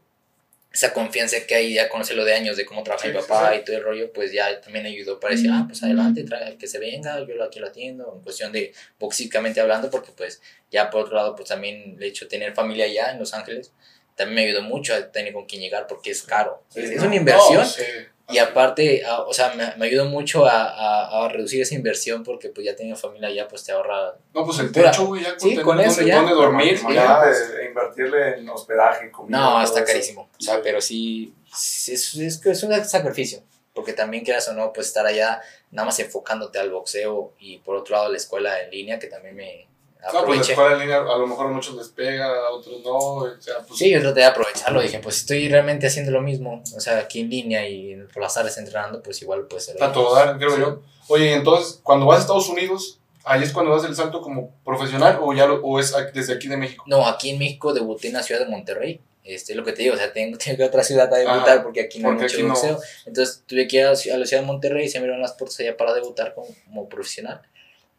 esa confianza que hay, ya conocerlo de años de cómo trabaja Sí, mi papá sí. y todo el rollo, pues ya también ayudó para decir, ah, pues adelante, trae, que se venga, yo lo- aquí lo atiendo, en cuestión de boxísticamente hablando, porque pues ya por otro lado, pues también el hecho de tener familia allá en Los Ángeles, también me ayudó mucho a tener con quién llegar, porque es caro. Sí, es, una inversión. No, sí. Y aparte, a- o sea, me, me ayudó mucho a, a, a reducir esa inversión porque pues ya teniendo familia ya pues te ahorra. No, pues el techo, güey, ya Sí, tener con eso ya. dónde dormir. Ya. invertirle en hospedaje, comida. No, está eso. carísimo. O sea, Sí. pero sí, sí, es, es, que es un sacrificio. Porque también quieras o no, pues estar allá nada más enfocándote al boxeo y por otro lado la escuela en línea que también me No, pues la aproveché. escuela en línea a lo mejor a muchos les pega, a otros no. O sea, pues, Sí, yo traté de aprovecharlo. Dije, pues estoy realmente haciendo lo mismo. O sea, aquí en línea y por las tardes entrenando, pues igual pues a todo dar, creo yo. Oye, entonces, cuando vas a Estados Unidos, ahí es cuando das el salto como profesional o ya lo, o es desde aquí de México. No, aquí en México debuté en la ciudad de Monterrey. Este, es lo que te digo, o sea, tengo, (laughs) tengo que ir a otra ciudad a debutar Ajá, porque aquí no porque hay mucho aquí no. boxeo. Entonces tuve que ir a, a la ciudad de Monterrey y se me abrieron las puertas allá para debutar como, como profesional.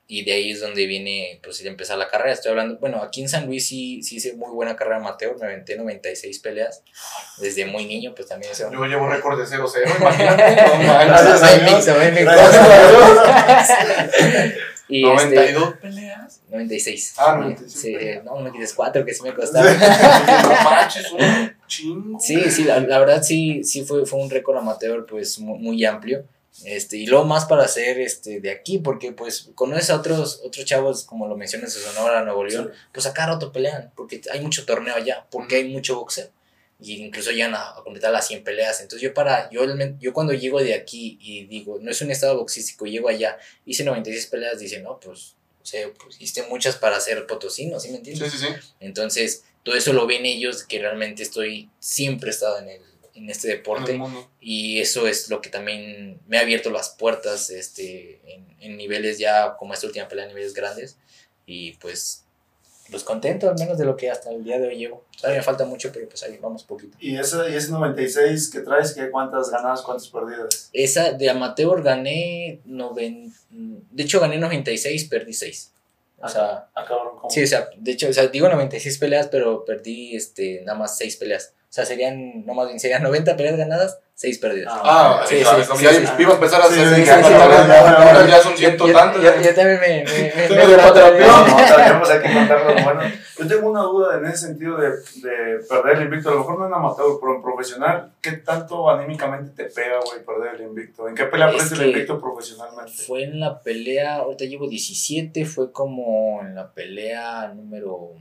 Y de ahí es donde viene, pues, empezar la carrera. Estoy hablando, bueno, aquí en San Luis sí, sí hice muy buena carrera amateur, me aventé 96 peleas. Desde muy niño, pues también. Yo llevo récord de 0-0, (laughs) imagínate. No Gracias a Dios. (laughs) Y 92 este, peleas. 96. Ah, 96 Sí, peleas. no, no quites 4 que sí me manches, un (laughs) chingo. Sí, sí, la, la verdad sí, sí fue, fue un récord amateur pues mu- muy, amplio. Este, y luego más para hacer este, de aquí, porque pues conoces a otros, otros chavos, como lo mencionas de Sonora, Nuevo León, pues a cada rato pelean, porque hay mucho torneo allá, porque hay mucho boxeo. Y incluso llegan a, a completar las 100 peleas. Entonces yo para, yo, yo cuando llego de aquí y digo, no es un estado boxístico, llego allá, hice 96 peleas, dice, no, pues, o sea, pues hiciste muchas para ser potosino, ¿sí me entiendes? Sí, sí, sí. Entonces, todo eso lo ven ellos, que realmente estoy, siempre he estado en, el, en este deporte. Y eso es lo que también me ha abierto las puertas este, en, en niveles ya, como esta última pelea, niveles grandes. Y pues, pues contento al menos de lo que hasta el día de hoy llevo. Todavía me falta mucho, pero pues ahí vamos poquito. Y ese, y ese 96 que traes, ¿qué, ¿cuántas ganadas, cuántas perdidas? Esa de amateur gané, noven, de hecho gané 96, perdí 6. O sea, Ah, cabrón, ¿cómo? Sí, o sea, de hecho, o sea, digo 96 peleas, pero perdí este, nada más 6 peleas. O sea, serían, no más bien, serían 90 peleas ganadas, 6 perdidas. Ah, Sí, claro, sí, sí, ya sí. iba a empezar a Sí, hacer sí, ya, ya, ya, ya, ahora ya son ciento Yo- tantos. yo- yo también me... tenemos aquí que contar lo bueno. Yo tengo una duda en ese sentido de, de perder el invicto. A lo mejor no en amateur, pero en profesional, ¿qué tanto anímicamente te pega, güey, perder el invicto? ¿En qué pelea perdiste el invicto profesionalmente? Fue en la pelea, ahorita llevo 17, fue como en la pelea número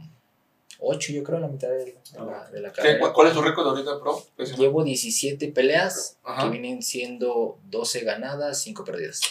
8, yo creo, la mitad de, de la, de la ¿Qué- carrera. cu- ¿Cuál es tu récord ahorita, pro? Llevo 17 peleas, Ajá. que vienen siendo 12 ganadas, 5 perdidas.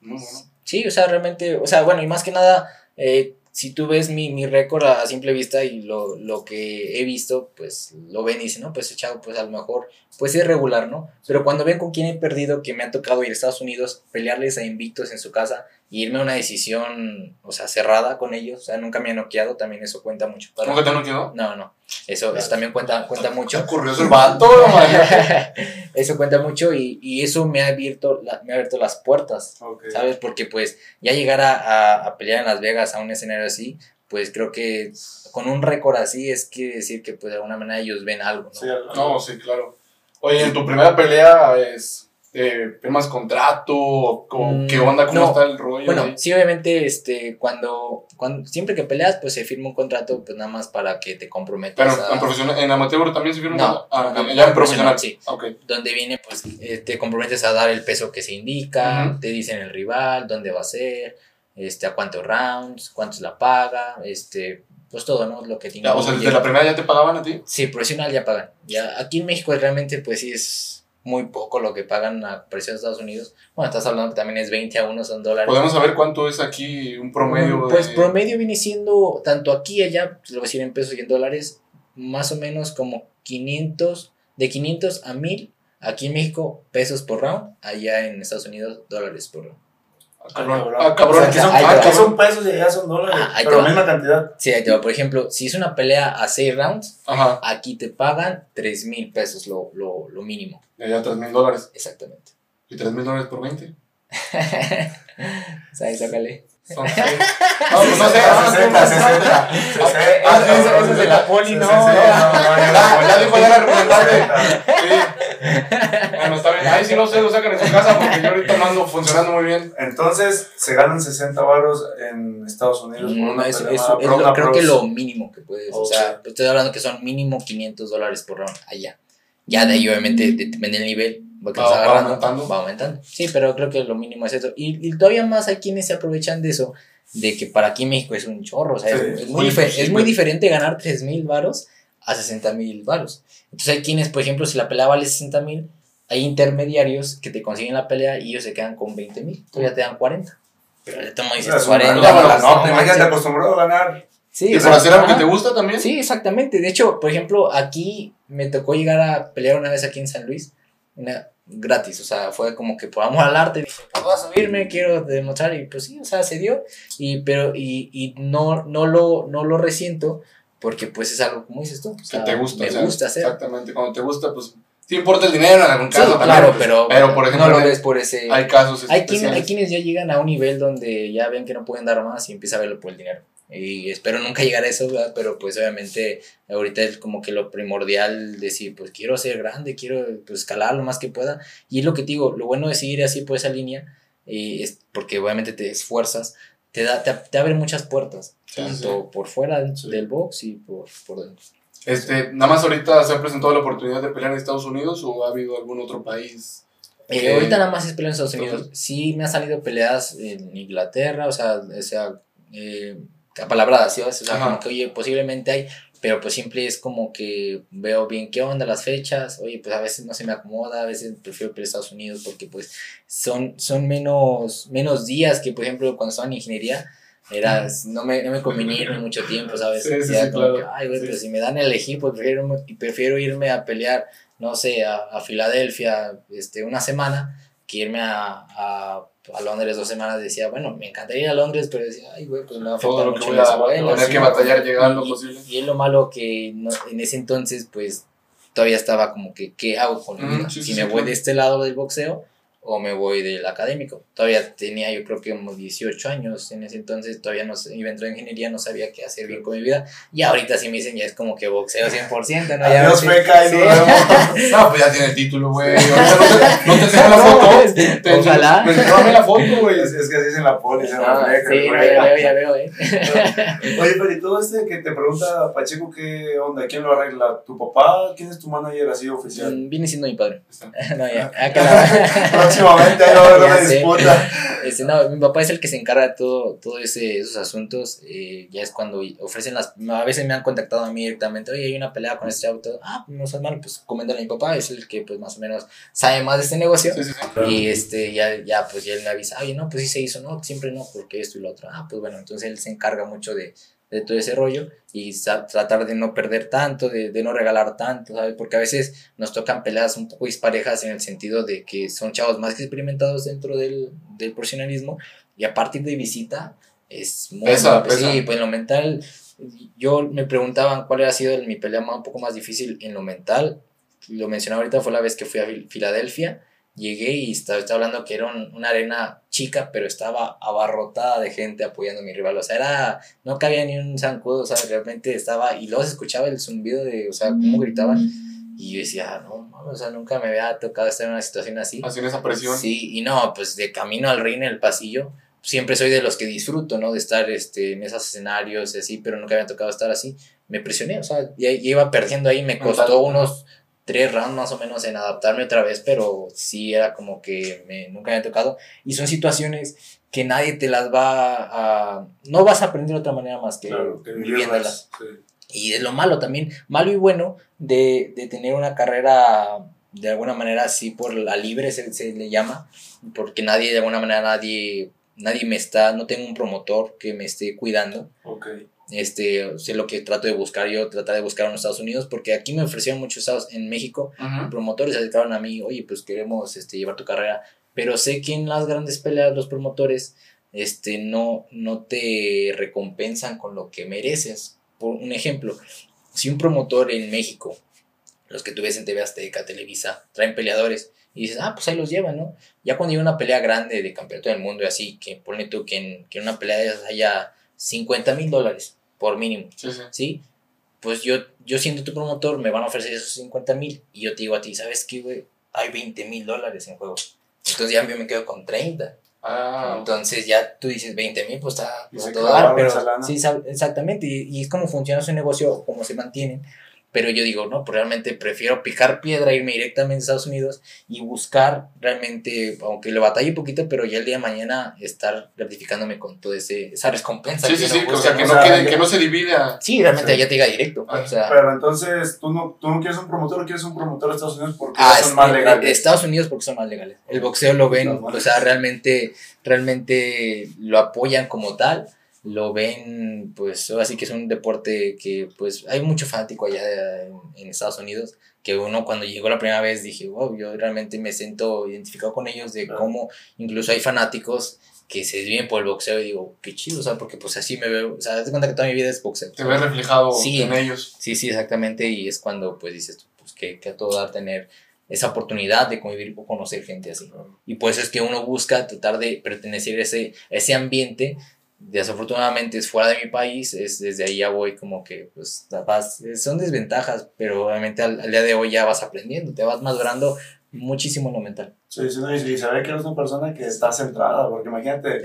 Muy bueno. Sí, o sea, realmente, o sea, bueno, y más que nada, eh, si tú ves mi, mi récord a simple vista y lo, lo que he visto, pues lo ven y dicen, no, pues ese chavo, pues a lo mejor, pues es regular, ¿no? Pero cuando ven con quién he perdido, que me ha tocado ir a Estados Unidos, pelearles a invictos en su casa y irme a una decisión, o sea, cerrada con ellos, o sea, nunca me han noqueado, también eso cuenta mucho. para- ¿Nunca te han quedado? No, no, eso, eso también cuenta, cuenta mucho. Curioso el (laughs) vato, (laughs) eso cuenta mucho y, y eso me ha abierto, la- me ha abierto las puertas Ok. ¿sabes? Porque pues ya llegar a, a, a pelear en Las Vegas a un escenario así, pues creo que con un récord así es quiere decir que pues de alguna manera ellos ven algo, ¿no? Sí, No, sí, claro. Oye, en tu primera pelea es eh, firmas contrato, Mm, qué onda, cómo no. está el rollo. Bueno, ahí? sí, obviamente, este, cuando, cuando, siempre que peleas, pues se firma un contrato, pues nada más para que te comprometas pero a- en profesional, en amateur también se firma. No, un contrato? ah, ya en profesional. sí. Ok. donde viene, pues, eh, te comprometes a dar el peso que se indica, te dicen el rival, dónde va a ser, este, a cuántos rounds, cuánto es la paga, este, pues todo, ¿no? Lo que tiene o sea, desde la primera ya te pagaban a ti. Sí, profesional ya pagan. Ya, aquí en México realmente pues sí es muy poco lo que pagan a precio de Estados Unidos. Bueno, estás hablando que también es 20 a 1, son dólares. Podemos saber cuánto es aquí un promedio Mm, Pues de... promedio viene siendo, tanto aquí y allá, pues, lo voy a decir en pesos y en dólares, más o menos como 500, de 500 a 1000, aquí en México pesos por round, allá en Estados Unidos dólares por round. Ah, cabrón. cabrón. Ah, cabrón. O sea, aquí son, aquí son pesos y allá son dólares, Ah, pero va. misma cantidad. Sí, ahí te va. por ejemplo, si es una pelea a 6 rounds, Ajá. aquí te pagan 3 mil pesos, lo, lo, lo mínimo. Y allá 3 mil dólares. Exactamente. ¿Y 3 mil dólares por 20? o sea, ahí sácale. Son seis. No, pues no sé. (laughs) ah, 60, 60. Ah, ese es de la poli, no, no, no, Ya, dijo ya la representante. (laughs) Sí. Ahí sí no sé, lo sacan en su casa porque yo ahorita no ando funcionando muy bien. Entonces, se ganan 60 varos en Estados Unidos por No, una es, pelea, es- lo- creo que lo mínimo que puedes. O Ok. sea, estoy hablando que son mínimo 500 dólares por round allá. Ya de ahí, obviamente, depende del nivel. Va, que Va- va agarrando, aumentando. Va aumentando. Sí, pero creo que lo mínimo es eso. Y, y todavía más hay quienes se aprovechan de eso, de que para aquí México es un chorro. O sea, Sí, es, es muy es muy diferente ganar 3 mil varos a 60 mil varos. Entonces hay quienes, por ejemplo, si la pelea vale 60 mil, hay intermediarios que te consiguen la pelea y ellos se quedan con 20 mil. Todavía te dan 40. Pero le tomo O dices sea, es un 40. regalo, bueno, no, no, imagínate, sí. acostumbrado a ganar. Sí, ¿Y por hacer algo que te gusta también? Sí, exactamente. De hecho, por ejemplo, aquí me tocó llegar a pelear una vez aquí en San Luis, una, gratis, o sea, fue como que por amor al arte, dije, pues voy a subirme, quiero demostrar, y pues sí, o sea, se dio, y, pero, y, y no, no, lo, no lo resiento, porque pues es algo, como dices tú, o Que sea, te gusta. me o sea, gusta hacer. Exactamente. Cuando te gusta, pues Sí importa el dinero en algún Sí, caso también. claro, pero, pero, por ejemplo, no lo ves por ese... Hay casos Hay, quien- hay quienes ya llegan a un nivel donde ya ven que no pueden dar más y empieza a verlo por el dinero. Y espero nunca llegar a eso, ¿verdad? pero pues obviamente ahorita es como que lo primordial decir, pues quiero ser grande, quiero pues, escalar lo más que pueda. Y es lo que te digo, lo bueno de seguir así por esa línea, eh, es porque obviamente te esfuerzas, te, da, te, te abre muchas puertas, Sí, tanto por fuera Sí. del box y por, por dentro. Este, nada más ahorita se ha presentado la oportunidad de pelear en Estados Unidos o ha habido algún otro país. Eh, que- ahorita nada más es pelea en Estados Unidos. Entonces- Sí me han salido peleas en Inglaterra, o sea, o sea eh, apalabradas, ¿sí? O sea, Ajá. como que, oye, posiblemente hay, pero pues siempre es como que veo bien qué onda las fechas, oye, pues a veces no se me acomoda, a veces prefiero pelear en Estados Unidos porque pues son, son menos, menos días que, por ejemplo, cuando estaba en ingeniería, era, no me, no me convenía irme mucho tiempo, ¿sabes? Sí, sí, sí, como claro. que, ay, güey, pero si me dan a elegir, pues prefiero, irme- prefiero irme a pelear, no sé, a, a Filadelfia este, una semana que irme a, a, a Londres dos semanas. Decía, bueno, me encantaría ir a Londres, pero decía, ay, güey, pues me va a afectar lo mucho voy a tener que batallar llegando Y- posible. Y es lo malo que no- en ese entonces, pues, todavía estaba como que, ¿qué hago con mi vida? si me voy de este lado del boxeo o me voy del académico. Todavía tenía, yo creo que como 18 años en ese entonces, todavía no sé, iba a entrar en ingeniería, no sabía qué hacer bien con mi vida. Y ahorita sí me dicen, ya es como que boxeo 100%, ¿no? Ya Adiós, y sí. (laughs) No, pues ya tiene el título, güey. No te, no te enseño la foto. (laughs) Te ojalá. enseño- Enséñame la foto, güey. Es, es que así es en la poli, se Ah, refleja, sí, ya veo, ya veo, eh. (laughs) Oye, pero y todo este que te pregunta Pacheco, ¿qué onda? ¿Quién lo arregla? ¿Tu papá? ¿Quién es tu manager así oficial? Mm, Viene siendo mi padre. Está. No, ya, acá la- Próximamente ahí va a haber Ya una sé. disputa. (laughs) Este, no, mi papá es el que se encarga de todo, todo ese, esos asuntos. eh, ya es cuando ofrecen las. A veces me han contactado a mí directamente. Oye, hay una pelea con este auto. Ah, no seas malo, pues coméntale a mi papá. Es el que, pues más o menos sabe más de este negocio. Sí, sí, sí. Y este, ya, ya, pues ya él me avisa. Oye, no, pues sí se hizo. No, siempre no, porque esto y lo otro. Ah, pues bueno, entonces él se encarga mucho de, de todo ese rollo y tratar de no perder tanto, de, de no regalar tanto, ¿sabes? Porque a veces nos tocan peleas un poco disparejas en el sentido de que son chavos más experimentados dentro del, del profesionalismo y a partir de visita es muy... Pesa, pues, pesa. Sí, pues en lo mental, yo me preguntaban cuál había sido mi pelea más, un poco más difícil en lo mental. Lo mencionaba ahorita, fue la vez que fui a Fil- Filadelfia. Llegué y estaba, estaba hablando que era un- una arena chica, pero estaba abarrotada de gente apoyando a mi rival. O sea, era, no cabía ni un zancudo, o sea, realmente estaba, y luego se escuchaba el zumbido de, o sea, cómo gritaban. Y yo decía, no, mames, o sea, nunca me había tocado estar en una situación así. Así en esa presión. Sí, y no, pues de camino al ring en el pasillo, siempre soy de los que disfruto, ¿no? De estar este, en esos escenarios y así, pero nunca me había tocado estar así. Me presioné, o sea, ya, ya iba perdiendo ahí, me costó Mental. unos tres rounds más o menos en adaptarme otra vez, pero sí era como que me, nunca me había tocado. Y son situaciones que nadie te las va a... No vas a aprender de otra manera más que, Claro, viviéndolas. Sí. Y es lo malo también, malo y bueno de, de tener una carrera de alguna manera así por la libre se, se le llama, porque nadie, de alguna manera nadie, nadie me está, no tengo un promotor que me esté cuidando. Ok. Este, sé lo que trato de buscar yo, tratar de buscar en los Estados Unidos, porque aquí me ofrecieron muchos estados en México, Ujú. promotores se acercaron a mí, oye, pues queremos este, llevar tu carrera, pero sé que en las grandes peleas los promotores este, no, no te recompensan con lo que mereces. Por un ejemplo, si un promotor en México, los que tú ves en TV Azteca, Televisa, traen peleadores y dices, ah, pues ahí los llevan, ¿no? Ya cuando hay una pelea grande de campeonato del mundo y así, que pone tú que en, que en una pelea de esas haya 50 mil dólares por mínimo. Sí, sí. ¿sí? Pues yo, yo siendo tu promotor, me van a ofrecer esos 50 mil y yo te digo a ti, ¿sabes qué, güey? Hay 20 mil dólares en juego. Entonces ya yo me quedo con 30. Ah, Entonces ya tú dices 20 mil, pues está pues, todo dar, pero sí, exactamente, y, y es como funciona su negocio, cómo se mantienen. Pero yo digo, no, pues realmente prefiero picar piedra, irme directamente a Estados Unidos y buscar realmente, aunque le batalle un poquito, pero ya el día de mañana estar gratificándome con toda ese, esa recompensa. sí, sí, sí. O sea, que O no, quede, ya- que no se divida. Sí, realmente Sí. ya te diga directo. Ah, o sea, Pero entonces, ¿tú no, tú no quieres un promotor o quieres un promotor de Estados Unidos porque Ah, son es- más legales? Estados Unidos porque son más legales. El boxeo lo ven, No, o sea, realmente, realmente lo apoyan como tal, lo ven, pues, así que es un deporte que, pues, hay mucho fanático allá en, en Estados Unidos, que uno cuando llegó la primera vez dije, wow, yo realmente me siento identificado con ellos de cómo incluso hay fanáticos que se desviven por el boxeo y digo, qué chido, o sea, porque pues así me veo, o sea, das cuenta que toda mi vida es boxeo. Te ves reflejado Sí. en ellos. Sí, sí, exactamente. Y es cuando pues dices, pues que, que a todo dar tener esa oportunidad de convivir o conocer gente así. Y pues es que uno busca tratar de pertenecer a ese, ese ambiente. Desafortunadamente es fuera de mi país, es, desde ahí ya voy como que, pues, vas, son desventajas, pero obviamente al, al, día de hoy ya vas aprendiendo, te vas madurando muchísimo en lo mental. Sí, sí, no, y saber que eres una persona que está centrada, porque imagínate,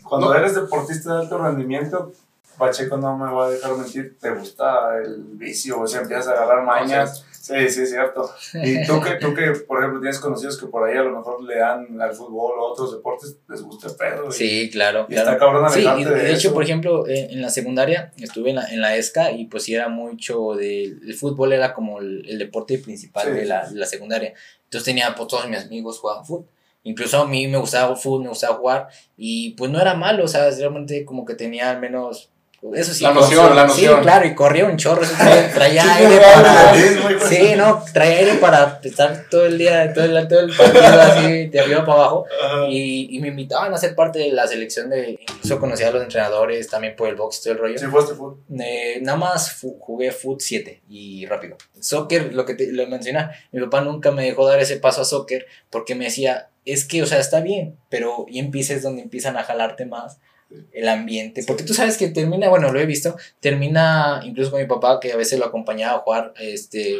(laughs) cuando eres deportista de alto rendimiento, Pacheco no me va a dejar mentir, te gusta el vicio, o sea, empiezas a agarrar mañas. Sí, sí, es cierto. Y (laughs) tú que, tú que, por ejemplo, tienes conocidos que por ahí a lo mejor le dan al fútbol o otros deportes, les gusta el pedo. sí, claro. Y está cabrón Sí, y de, de hecho, eso. por ejemplo, en, en, la secundaria estuve en la, en la ESCA y pues sí era mucho de, el fútbol era como el, el deporte principal Sí, de, la, de la secundaria. Entonces tenía, pues todos mis amigos jugaban fútbol. Incluso a mí me gustaba el fútbol, me gustaba jugar y pues no era malo, o sea, realmente como que tenía al menos... Eso sí, La noción, la noción. Sí, claro, y corría un chorro, eso traía, (laughs) aire para... sí, no, traía aire para estar todo el día, todo el, todo el partido así, de arriba para abajo. Y, y me invitaban a ser parte de la selección de. Incluso conocía a los entrenadores, también por el box y todo el rollo. Sí, jugaste fútbol. Eh, nada más jugué foot 7 y rápido. Soccer, lo que te lo mencioné, mi papá nunca me dejó dar ese paso a soccer porque me decía, es que, o sea, está bien, pero y empieces donde empiezan a jalarte más el ambiente. Porque tú sabes que termina, bueno, lo he visto, termina incluso con mi papá, que a veces lo acompañaba a jugar este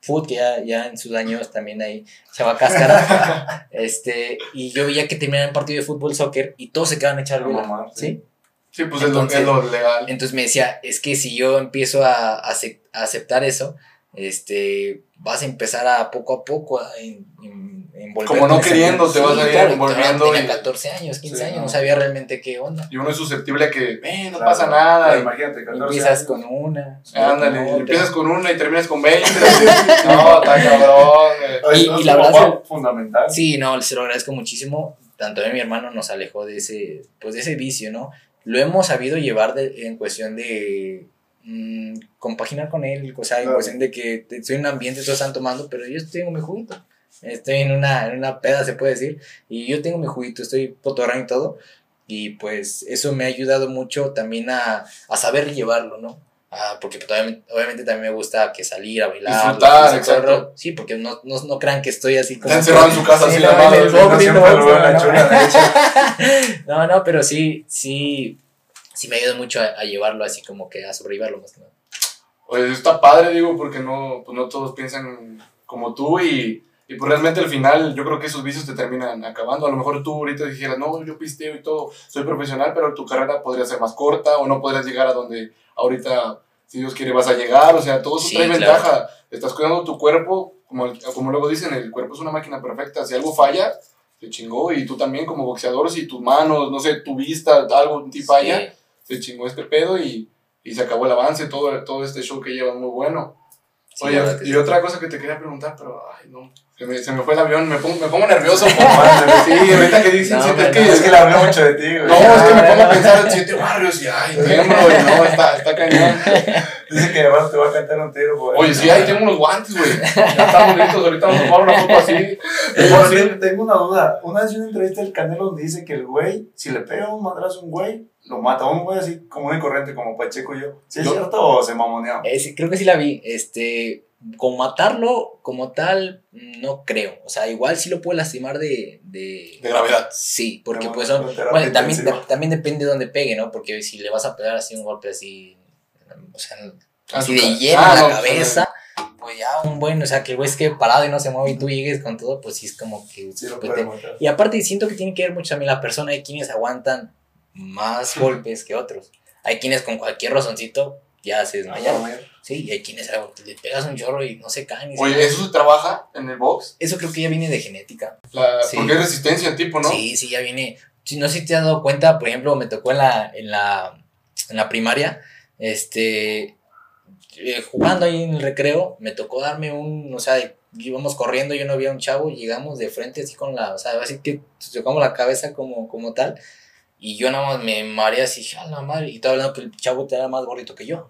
foot, que ya, ya en sus años también ahí se va cáscara. (laughs) este, y yo veía que terminaba el partido de fútbol, soccer, y todos se quedaban a echar A vela, mamar, sí. ¿sí? Sí, pues es lo, es lo legal. Entonces me decía, es que si yo empiezo a, a a aceptar eso, este, vas a empezar a poco a poco a en, en- envolverte Como no queriendo, te vas a ir claro, envolviendo Tenía y- 14 años, 15 Sí, años, no. no sabía realmente qué onda. Y uno es susceptible a que, eh, no Claro. pasa nada. Claro, y- Imagínate, 14 Empiezas años. con una. Ándale, con empiezas con una y terminas con 20. (laughs) no, está cabrón. y- y es la verdad fue fundamental. Sí, no, se lo agradezco muchísimo. Tanto a mí mi hermano nos alejó de ese, pues de ese vicio, ¿no? Lo hemos sabido llevar de- en cuestión de mm, compaginar con él, o sea, en Claro. cuestión de que estoy en un ambiente, todos están tomando, pero yo tengo mi juguito. Estoy en una, en una peda, se puede decir, y yo tengo mi juguito, estoy potorrando y todo. Y pues eso me ha ayudado mucho también a, a saber llevarlo, ¿no? Ah, porque pues, obviamente, obviamente también me gusta que salir a bailar. Disfrutar, rollo. Sí, porque no, no, no crean que estoy así como... Encerrado en su casa, Sí, así no, la madre. en el No box, siempre viendo lo box, veo en la no, no. chula derecha. (laughs) No, no, pero sí, sí, sí me ayuda mucho a, a llevarlo así como que a sobrellevarlo más que nada. Oye, está padre, digo, porque no, pues no todos piensan como tú y, y pues realmente al final yo creo que esos vicios te terminan acabando. A lo mejor tú ahorita dijeras, no, yo pisteo y todo, soy profesional, pero tu carrera podría ser más corta o no podrías llegar a donde ahorita, si Dios quiere, vas a llegar. O sea, todo eso Sí, trae claro. ventaja. Estás cuidando tu cuerpo, como, como luego dicen, el cuerpo es una máquina perfecta. Si algo falla, se chingó. Y tú también como boxeador, si tus manos, no sé, tu vista, algo te falla, Sí. Se chingó este pedo y, y se acabó el avance, todo, todo este show que llevan muy bueno. Sí, Oye, y sí. otra cosa que te quería preguntar, pero ay, no, se me, se me fue el avión, me pongo, me pongo nervioso. (laughs) Madre, sí, ahorita que dicen, No, hombre, que, Es que la veo mucho de ti, güey. no, es que me pongo a pensar en siete barrios y ay, tiemblo, y no, está, está cañón. Dice que además te va a cantar un tiro, güey. Oye, sí, ahí tengo unos guantes, güey. Ya estamos listos, ahorita vamos a tomar una foto así. Tengo una duda. Una vez vi una entrevista del Canelo donde dice que el güey, si le pega un madrazo a un güey, lo mata. Un güey así como una corriente, como Pacheco y yo. ¿Sí es Yo- cierto o se mamoneó? Eh, creo que sí la vi. Este, con matarlo como tal, no creo. O sea, igual sí lo puede lastimar de... De, De gravedad. Sí, porque pues son... Bueno, también, también depende de dónde pegue, ¿no? Porque si le vas a pegar así un golpe así... O sea, Ah, así de lleno ah, en la no, cabeza, pues ya un buen, o sea, que el güey se quede parado y no se mueve y tú llegues con todo, pues sí es como que... Sí lo pues, te- y aparte siento que tiene que ver mucho también la persona, hay quienes aguantan más golpes que otros. Hay quienes con cualquier razoncito ya se desmayan. Sí, y hay quienes le pegas un chorro y no se caen. se Oye. ¿eso se trabaja en el box? Eso creo que ya viene de genética. La, Sí. Porque es resistencia tipo, ¿no? Sí, sí, ya viene. Si no sé si te has dado cuenta, por ejemplo, me tocó en la, en la, en la primaria, este, eh, jugando ahí en el recreo, me tocó darme un, o sea, íbamos corriendo, yo no había un chavo, llegamos de frente así con la, o sea, así que tocamos la cabeza como, como tal, y yo nada más me mareé así, dije, a la madre, y estaba hablando que el chavo era más gordito que yo.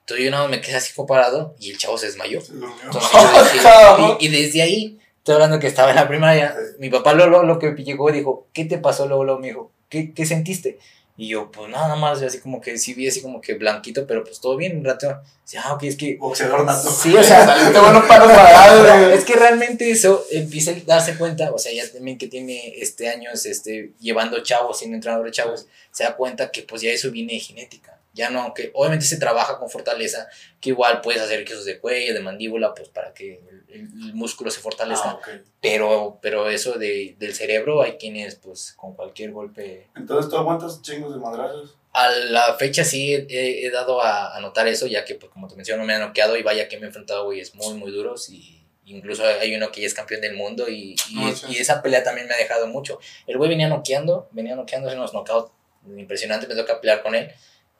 Entonces yo nada más me quedé así como parado y el chavo se desmayó. Entonces yo dije- (laughs) Cabrón. y, y desde ahí, estoy hablando que estaba en la primaria, mi papá luego, luego lo que llegó dijo, ¿qué te pasó? Luego, luego me dijo, ¿qué, qué sentiste? Y yo, pues nada más, así como que sí vi así como que blanquito, pero pues todo bien, un rato. Ah, ok, es que. Boxeador nato. Sí, o sea. (laughs) Bueno para (laughs) es que realmente eso empieza a darse cuenta, o sea, ya también que tiene este años este, llevando chavos, siendo entrenador de chavos, se da cuenta que pues ya eso viene de genética. Ya no, que obviamente se trabaja con fortaleza, que igual puedes hacer quesos de cuello, de mandíbula, pues para que el, el músculo se fortalezca. Ah, ok. Pero, pero eso de, del cerebro, hay quienes, pues, con cualquier golpe. Entonces tú aguantas chingos de madrazos. A la fecha sí he, he- he dado a, a notar eso, ya que, pues, como te menciono, me han noqueado y vaya que me he enfrentado a güeyes muy, muy duros. Y incluso hay uno que ya es campeón del mundo y, y, sí. y esa pelea también me ha dejado mucho. El güey venía noqueando, venía noqueando, hace unos knockouts impresionantes, me toca pelear con él.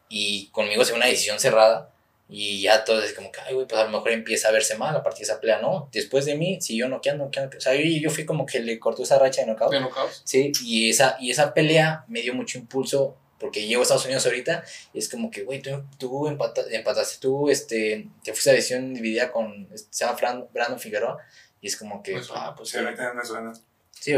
Y conmigo se fue una decisión cerrada. Y ya todo es como que, ay, güey, pues a lo mejor empieza a verse mal a partir de esa pelea. No, después de mí siguió noqueando, noqueando. O sea, yo, yo fui como que le cortó esa racha de knockout. De knockouts. Sí, y esa, y esa pelea me dio mucho impulso porque llego a Estados Unidos ahorita y es como que, güey, tú, tú empata- empataste, tú este, te fuiste a decisión dividida con, se llama Brandon Figueroa y es como que, Pues, ah, pues Sí, sí. a mí también me suena. Sí,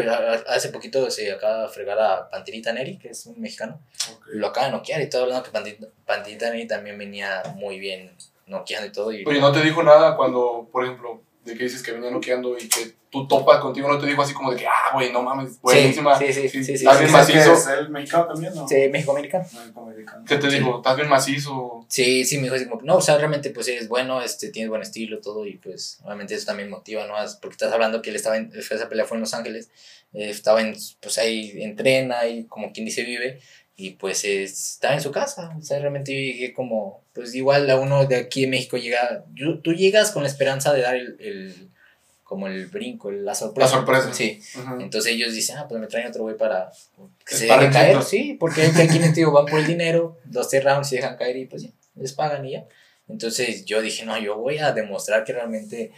hace poquito se acaba de fregar a Panterita Neri, que es un mexicano, Ok. lo acaba de noquear y todo hablando que Panterita, Panterita Neri también venía muy bien noqueando y todo. Y, Oye, ¿no te dijo nada cuando, por ejemplo, de que dices que venía noqueando y que tú topas contigo? ¿No te dijo así como de que, ah, güey, no mames, buenísima? sí, sí, sí, sí, Estás sí, bien sí, macizo. ¿Es el mexicano también, no? sí, México-Americano. México-americano. ¿Qué te Sí. dijo? ¿Estás bien macizo? Sí, sí, me dijo así como, no, o sea, realmente pues eres bueno, este, tienes buen estilo, todo, y pues obviamente eso también motiva, ¿no? Porque estás hablando que él estaba en, esa pelea fue en Los Ángeles, eh, estaba en, pues ahí entrena y como quien dice vive, y pues es- estaba en su casa, o sea, realmente yo llegué como, pues igual a uno de aquí en México llega, tú llegas con la esperanza de dar el, el como el brinco, la sorpresa. La sorpresa. Sí, Ujú. entonces ellos dicen, ah, pues me traen otro güey para que se dejen caer. Sí, porque aquí en el tío van por el dinero, dos, tres rounds se dejan caer y pues ya, les pagan y ya. Entonces yo dije, no, yo voy a demostrar que realmente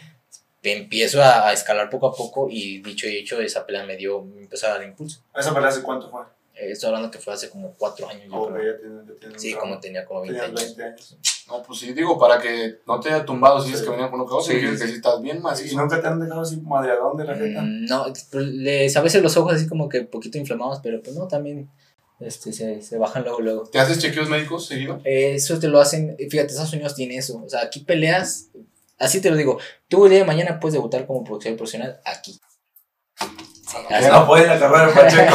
empiezo a, a escalar poco a poco y dicho y hecho, esa pelea me dio, me empezó a dar impulso. ¿Esa pelea hace cuánto fue? Eh, estoy hablando que fue hace como cuatro años, yo Ok, creo. ya tiene, ya tiene un Sí, como tenía como 20 Tenías años. 20 años. No, pues sí, digo, para que no te haya tumbado si Sí. que venía con Sí, significa sí. que si estás bien ¿Y macizo. nunca te han dejado así madreadón de la jeta? Mm, No, pues, les, a veces los ojos así como que poquito inflamados, pero pues no, también este, se, se bajan luego, luego. ¿Te haces chequeos médicos seguido? Eh, Eso te lo hacen, fíjate, Estados Unidos tiene eso. O sea, aquí peleas, así te lo digo, tú el día de mañana puedes debutar como boxeador profesional aquí. (laughs) No puede la carrera de Pacheco.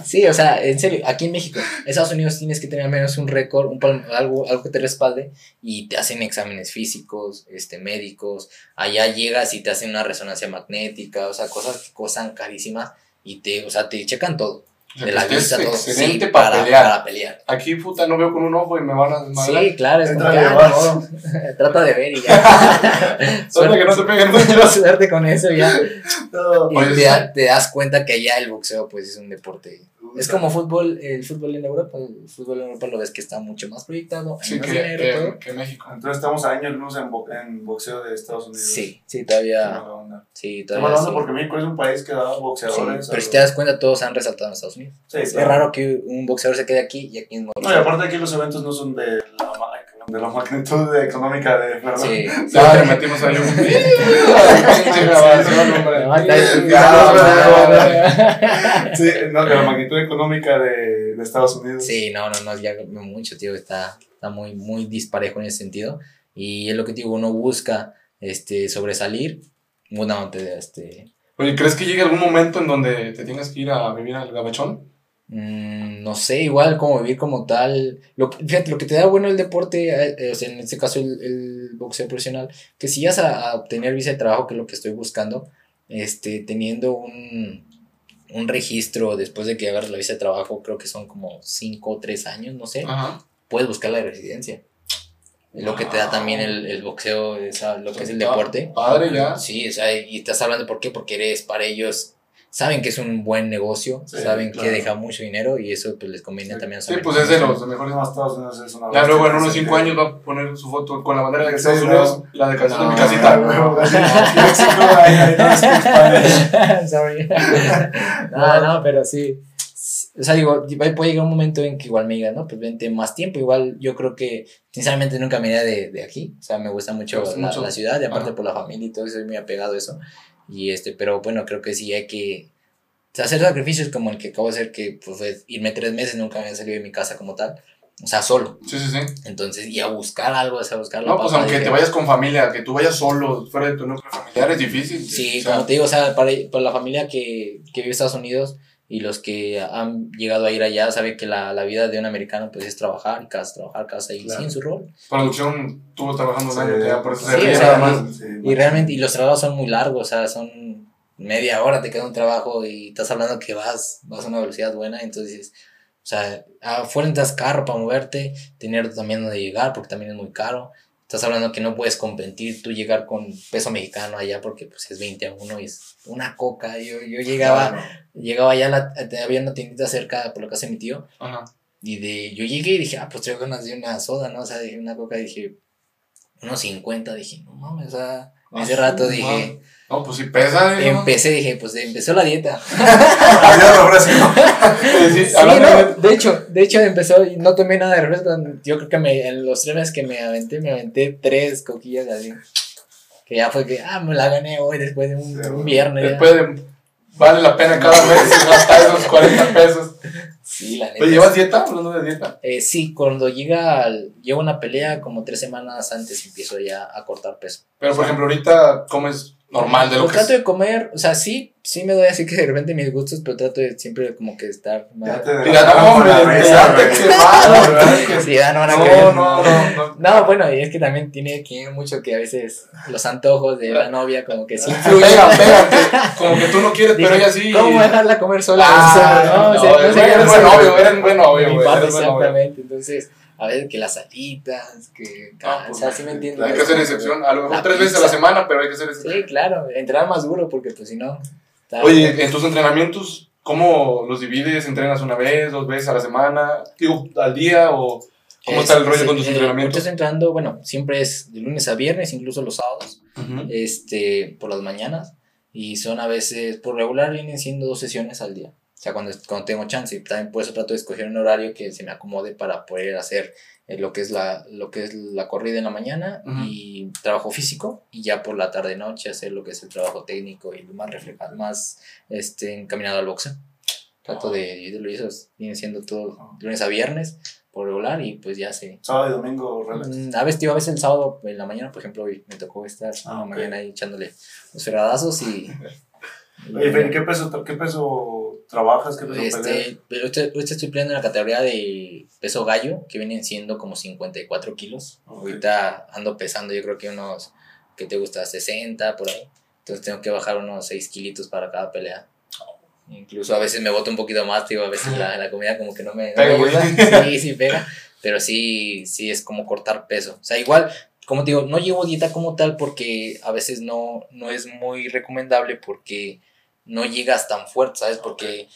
(laughs) Sí, o sea, en serio, aquí en México, en Estados Unidos tienes que tener al menos un récord, un pal- algo, algo que te respalde y te hacen exámenes físicos, este, médicos. Allá llegas y te hacen una resonancia magnética, o sea, cosas que costan carísimas y te, o sea, te checan todo. De la vista, todo. excelente Sí, para, pelear. Para pelear. Aquí, puta, no veo con un ojo y me van a desmadrar. Sí, claro, es como de ah, no, (laughs) trata de ver y ya. (laughs) Suerte que no te peguen mucho. Suerte con eso ya. (laughs) No, Y te, da- te das cuenta que allá el boxeo pues es un deporte. Es como fútbol, el fútbol en Europa, el fútbol en Europa lo ves que está mucho más proyectado, hay Sí, más que, dinero, que, todo. que México. Entonces estamos a años luz en, bo- en boxeo de Estados Unidos. Sí, sí, todavía, mala onda. sí, todavía sí. porque México es un país que da Sí, boxeadores. pero si te das cuenta todos han resaltado en Estados Unidos. Sí, Es claro. raro que un boxeador se quede aquí y aquí mismo. No, y aparte aquí los eventos no son de la, de la magnitud de- económica de Fernando. Sí. Ya le metimos ahí un. (laughs) Pinche grabación, hombre. Levanta el- Ya, (laughs) Sí, no, de la magnitud económica de, de Estados Unidos. Sí, no, no, no, ya mucho, tío, está, está muy, muy disparejo en ese sentido. Y es lo que te digo, uno busca este, sobresalir, una, este, Oye, ¿crees que llegue algún momento en donde te tengas que ir a vivir al gabachón? Mm, no sé, igual como vivir como tal. Lo, que- fíjate, lo que te da bueno el deporte, eh, o sea, en este caso el, el boxeo profesional, que si vas a, a obtener visa de trabajo, que es lo que estoy buscando, este, teniendo un, un registro después de que agarres la visa de trabajo, creo que son como 5 o 3 años, no sé, Ajá. puedes buscar la residencia. Es lo que te da también el, el boxeo, esa, lo que es el deporte. Padre, ya. Sí, o sea, y estás hablando por qué, porque eres para ellos, saben que es un buen negocio, Sí, saben claro. que deja mucho dinero y eso pues les conviene Sí. también a Sí, pues es de los mejores. No, Estados Unidos es una Ya luego en unos ese 5 sentido. años va a poner su foto con la bandera de Estados no. Unidos, la de canción de mi No, casita. (laughs) Ah, (laughs) ahí, no. (laughs) Sorry. no, no, pero sí. O sea, digo, puede llegar un momento en que igual me digan, no, pues vente más tiempo. Igual yo creo que, sinceramente, nunca me iría de, de aquí. O sea, me gusta mucho, la, mucho. la ciudad y aparte Ajá. por la familia y todo, soy muy apegado a eso. Y este, pero bueno, creo que sí hay que hacer sacrificios como el que acabo de hacer, que pues, fue irme tres meses, nunca había salido de mi casa como tal. O sea, solo. Sí, sí, sí. Entonces, y a buscar algo, o sea, a buscar la No, pues aunque te vayas con familia, que tú vayas solo, fuera de tu núcleo familiar, es difícil. Sí, O sea, como te digo, o sea, para, para la familia que, que vive en Estados Unidos y los que han llegado a ir allá saben que la, la vida de un americano pues es trabajar, casa, trabajar, casa y Claro. sí, en su rol. Producción estuvo trabajando un Sí. año, ya, por eso se Sí, o sea, nada más. Sí, Y realmente, y los trabajos son muy largos, o sea, son media hora, te queda un trabajo y estás hablando que vas, vas a una velocidad buena, entonces, o sea, afuera necesitas carro para moverte, tener también donde llegar, porque también es muy caro. Estás hablando que no puedes competir, tú llegar con peso mexicano allá porque pues es 20 a 1 y es una coca. Yo, yo llegaba, Claro. llegaba allá, la, había una tiendita cerca por lo que hace mi tío, Ajá. y de, yo llegué y dije, ah, pues traigo ganas de una soda, ¿no? O sea, dije, una coca, dije, unos 50, dije, no mames, o sea, Ah, rato dije. No, pues sí pesa, ¿eh? empecé, dije, pues empezó la dieta. (laughs) (laughs) Sí, no, de- hecho, de hecho empezó y no tomé nada de refresco. Yo creo que me, en los tres meses que me aventé, me aventé tres coquillas así. Que ya fue que, ah, me la gané hoy después de un, Sí, un viernes. ya. Después de. Vale la pena cada mes gastar esos 40 pesos. Sí, la neta. Oye, ¿llevas dieta? Hablando de dieta. Eh, sí, cuando llega, al- llevo una pelea, como tres semanas antes empiezo ya a cortar peso. Pero, por ejemplo, ahorita comes normal de lo Pues que trato es. de comer, o sea, sí, sí me doy así que de repente mis gustos, pero trato de siempre como que estar más... Ya te Mira, (laughs) (laughs) no, hombre, no No, no, no, no. No, bueno, y es que también tiene que mucho que a veces los antojos de la novia como que sí influyen. Pega, (laughs) pega, que- como que tú no quieres, pero ella sí. ¿Cómo dejarla comer sola? Ah, O sea, no, o sea, no, no eres sé, buen no sé. novio, eres buen novio, Mi güey, papá, eres buen novio. exactamente. Entonces, a veces que las alitas, que. Ah, o sea, sí me entiendes. Hay que hacer excepción, a lo mejor La tres veces a la pizza. semana, pero hay que hacer excepción. Sí, claro, entrar más duro porque pues si no. Oye, en tus entrenamientos, ¿cómo los divides? ¿Entrenas una vez, dos veces a la semana? Digo, al día o cómo está el Es- rollo con tus eh, entrenamientos? estoy entrenando, bueno, siempre es de lunes a viernes, incluso los sábados, Ujú. este, por las mañanas. Y son a veces, por regular, vienen siendo dos sesiones al día. O sea, cuando, cuando tengo chance. Y también por eso trato de escoger un horario que se me acomode para poder hacer eh, lo, que es la, lo que es la corrida en la mañana Ujú. y trabajo físico. Y ya por la tarde-noche hacer lo que es el trabajo técnico y lo más reflejado, más este, encaminado al boxeo. Trato de, de lo eso viene siendo todo de lunes a viernes por regular y pues ya se, Sábado y domingo, relax. Mm, A veces, tío, a veces el sábado en la mañana, por ejemplo, hoy me tocó estar Ah, la ok. mañana ahí echándole los fregadazos y. y- (laughs) (laughs) Oye, Fer, ¿qué peso, ¿qué peso trabajas? ¿Qué peso peleas? este, pero ahorita, ahorita estoy peleando en la categoría de peso gallo, que vienen siendo como 54 kilos. Ok. Ahorita ando pesando, yo creo que unos, ¿qué te gusta? 60 por ahí. Entonces tengo que bajar unos 6 kilitos para cada pelea. Incluso a veces me boto un poquito más, tío, a veces la, la comida como que no me, no me ayuda. (laughs) Sí, sí pega, pero sí, sí es como cortar peso. O sea, igual, como te digo, no llevo dieta como tal porque a veces no, no es muy recomendable porque no llegas tan fuerte, ¿sabes? Porque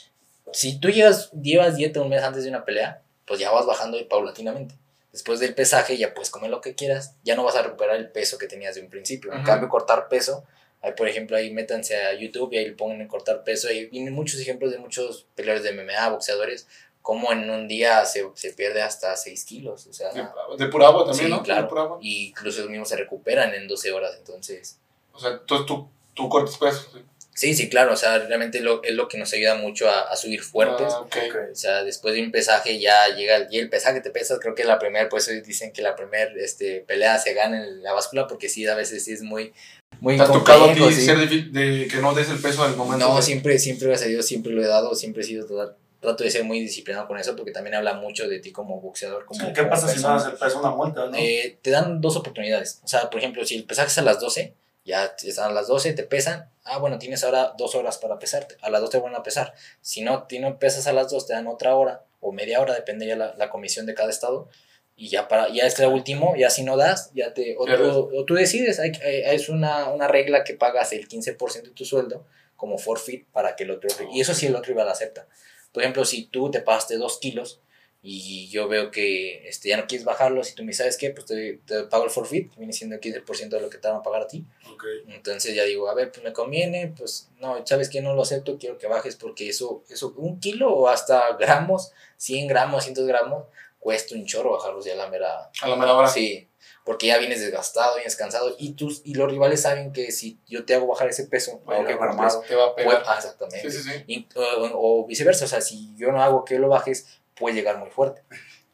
si tú llegas, llevas dieta un mes antes de una pelea, pues ya vas bajando paulatinamente. Después del pesaje ya puedes comer lo que quieras, ya no vas a recuperar el peso que tenías de un principio. En cambio, cortar peso, ahí por ejemplo, ahí métanse a YouTube y ahí le pongan en cortar peso. Ahí vienen muchos ejemplos de muchos peleadores de MMA, boxeadores, como en un día se, se pierde hasta 6 kilos. O sea, De, de pura agua también, Sí, ¿no? claro. Pura agua. y incluso ellos mismos se recuperan en 12 horas. Entonces, O sea, entonces tú, tú cortas peso. ¿sí? Sí, sí, claro. O sea, realmente lo, es lo que nos ayuda mucho a, a subir fuertes. Ah, ok. Ok. O sea, después de un pesaje ya llega el, y el pesaje te pesas, creo que la primera, pues dicen que la primera este, pelea se gana en la báscula porque sí, a veces sí es muy, muy ¿Te ha tocado a ti sí. ser difí- de que no des el peso al momento? No, de- siempre, siempre, gracias a Dios, siempre lo he dado, siempre he sido, total- trato de ser muy disciplinado con eso porque también habla mucho de ti como boxeador. Como, ¿Qué como pasa si no persona. das el peso? Una multa, ¿no? Eh, te dan dos oportunidades. O sea, por ejemplo, si el pesaje es a las 12, ya están a las 12, te pesan. Ah, bueno, tienes ahora dos horas para pesarte. A las 2 te van a pesar. Si no, si no pesas a las 2, te dan otra hora o media hora, depende ya la, la comisión de cada estado. Y ya para ya es el último, ya si no das, ya te o, Pierdes. o- tú decides, hay, hay- es una, una regla que pagas el 15% de tu sueldo como forfeit para que el otro, y eso sí el otro rival acepta. Por ejemplo, si tú te pagaste 2 kilos y yo veo que este, ya no quieres bajarlos y tú me ¿sabes qué? Pues te, te pago el forfeit, que viene siendo el 15% de lo que te van a pagar a ti. Ok. Entonces ya digo, a ver, pues me conviene, pues no, sabes que no lo acepto, quiero que bajes porque eso, eso, un kilo o hasta gramos, 100 gramos, 100 gramos, cuesta un chorro bajarlos ya a la mera. A la mera hora. Sí, porque ya vienes desgastado, vienes cansado y, tus, y los rivales saben que si yo te hago bajar ese peso, Bueno, que armado. cumples, Te va a pues, pegar. ah, exactamente. Sí, sí, sí. Y- o, o viceversa, o sea, si yo no hago que lo bajes, puede llegar muy fuerte,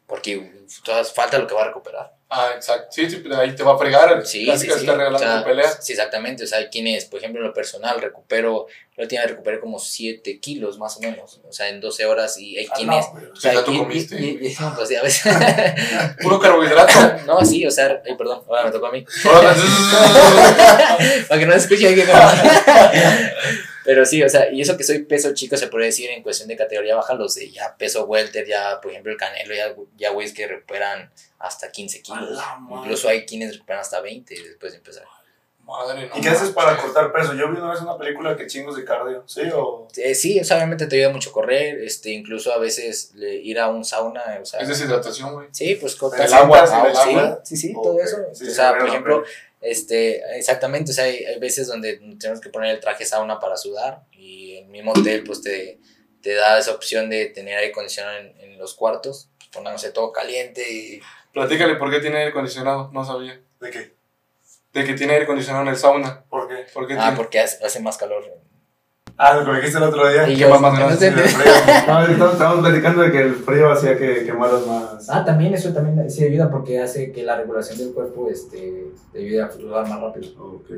porque toda falta lo que va a recuperar. Ah, exacto. Sí, sí, pero ahí te va a fregar. Sí, sí, sí. está regalando O sea, pelea. Sí, exactamente. O sea, hay quienes, por ejemplo, en lo personal, recupero, la última vez recuperé como 7 kilos más o menos, o sea, en 12 horas, y hay Ah, quienes... o sea, tú comiste. no, pues, ya ves. (laughs) Puro (laughs) carbohidrato. no, sí, o sea, ay, perdón, ahora me tocó a mí. (laughs) Para que no se escuche alguien. Pero sí, o sea, y eso que soy peso chico se puede decir en cuestión de categoría baja, los de ya peso welter, ya, por ejemplo, el canelo, ya, ya güeyes que recuperan hasta 15 kilos. Incluso hay quienes recuperan hasta 20 después de empezar. Madre, no. ¿Y qué haces para cortar peso? Yo vi una vez una película que chingos de cardio, ¿sí? O... Eh, sí, o sea, obviamente te ayuda mucho correr, este, incluso a veces le- ir a un sauna, o sea, Es deshidratación, güey. sí, pues El cortas agua, el agua. sí, sí, todo eso. sí, o sea, por ejemplo, este, exactamente, o sea, hay, hay veces donde tenemos que poner el traje sauna para sudar y el mismo hotel pues te, te da esa opción de tener aire acondicionado en, en los cuartos, pues, poniéndose todo caliente y Platícale por qué tiene aire acondicionado. No sabía. ¿De qué? De que tiene aire acondicionado en el sauna. ¿Por qué? ¿Por qué ah, tiene? porque hace, hace más calor. Ah, lo que me dijiste el otro día. Y ¿Qué yo, más más no grande? No, estamos, estamos platicando de que el frío hacía que quemaras más. Ah, también eso también sí ayuda porque hace que la regulación del cuerpo este, te ayude a fluctuar más rápido. Ok.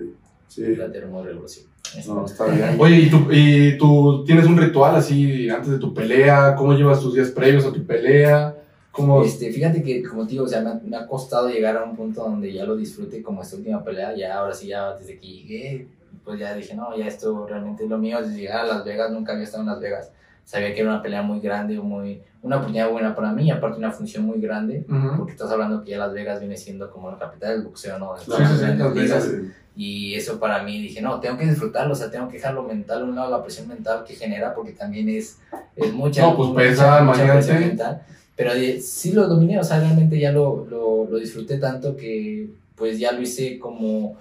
Sí. La termorregulación. No, está bien. (laughs) Oye, ¿y tú, ¿y tú tienes un ritual así antes de tu pelea? ¿Cómo llevas tus días previos a tu pelea? ¿Cómo? Este, fíjate que, como te digo, o sea, me ha, me ha costado llegar a un punto donde ya lo disfrute como esta última pelea. Ya, ahora sí, ya desde que llegué, pues ya dije, no, ya esto realmente es lo mío. Desde llegar a Las Vegas, nunca había estado en Las Vegas. Sabía que era una pelea muy grande, muy, una oportunidad buena para mí, aparte una función muy grande. Porque estás hablando que ya Las Vegas viene siendo como la capital del boxeo, ¿no? De Sí, todas sí, las sí, grandes Las Vegas, ligas. Y eso para mí dije, no, tengo que disfrutarlo, o sea, tengo que dejar lo mental a un lado, la presión mental que genera, porque también es, es mucha, No, pues mucha- pesa, mucha presión mental. Pero eh, sí lo dominé, o sea, realmente ya lo, lo, lo disfruté tanto que pues ya lo hice como...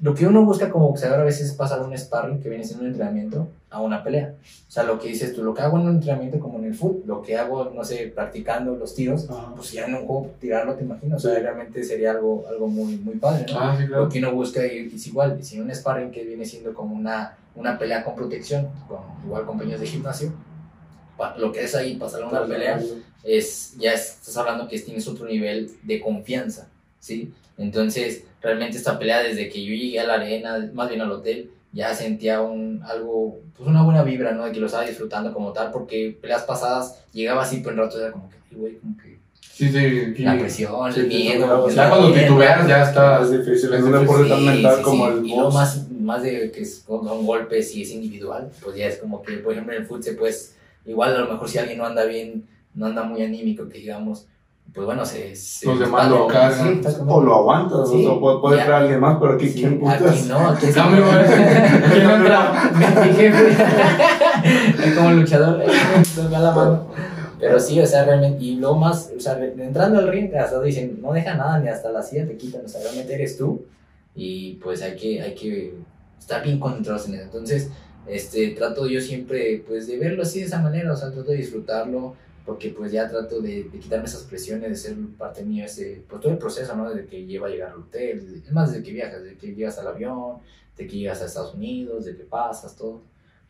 Lo que uno busca como boxeador a veces es pasar un sparring que viene siendo un entrenamiento a una pelea. O sea, lo que dices tú, lo que hago en un entrenamiento como en el fútbol, lo que hago, no sé, practicando los tiros, pues ya en un juego tirarlo, te imaginas. O sea, realmente sería algo, algo muy, muy padre, ¿no? Ah, sí, Lo claro. que uno busca es igual, si un sparring que viene siendo como una, una pelea con protección, con, igual compañeros de gimnasio, lo que es ahí pasar a una pelea es, ya estás hablando que tienes otro nivel de confianza, ¿sí? Entonces, realmente esta pelea desde que yo llegué a la arena, más bien al hotel, ya sentía un, algo, pues una buena vibra, ¿no? De que lo estaba disfrutando como tal, porque peleas pasadas llegaba así, pero en rato era como que, "Ay, güey, como que Sí, sí. aquí- la presión, Sí, el sí, miedo. el Ya cuando titubeas ya está. Es difícil, es un difícil. deporte tan Sí, mental sí, como sí. el Y box. más, más de que es- son golpes y es individual, pues ya es como que, por ejemplo, en el fútbol, pues igual a lo mejor si alguien no anda bien, no anda muy anímico, que digamos, pues bueno, se... se Los demás lo cargan. Sí, exactamente. O lo aguantas, Sí, o sea, puede, entrar alguien más, pero aquí, Sí, ¿quién putas? (laughs) aquí no, aquí güey. Aquí no entra mi (laughs) jefe. Es como luchador, eh, nos da la mano. Pero sí, o sea, realmente, y luego más, o sea, entrando al ring, hasta dicen, no deja nada, ni hasta la silla te quitan, o sea, realmente eres tú, y pues hay que, hay que estar bien concentrados en eso. Entonces, este, trato yo siempre, pues, de verlo así de esa manera, o sea, trato de disfrutarlo, porque pues ya trato de, de quitarme esas presiones, de ser parte mío, ese, pues todo el proceso, ¿no? Desde que lleva a llegar al hotel, desde- es más, desde que viajas, desde que llegas al avión, de que llegas a Estados Unidos, de que pasas, todo.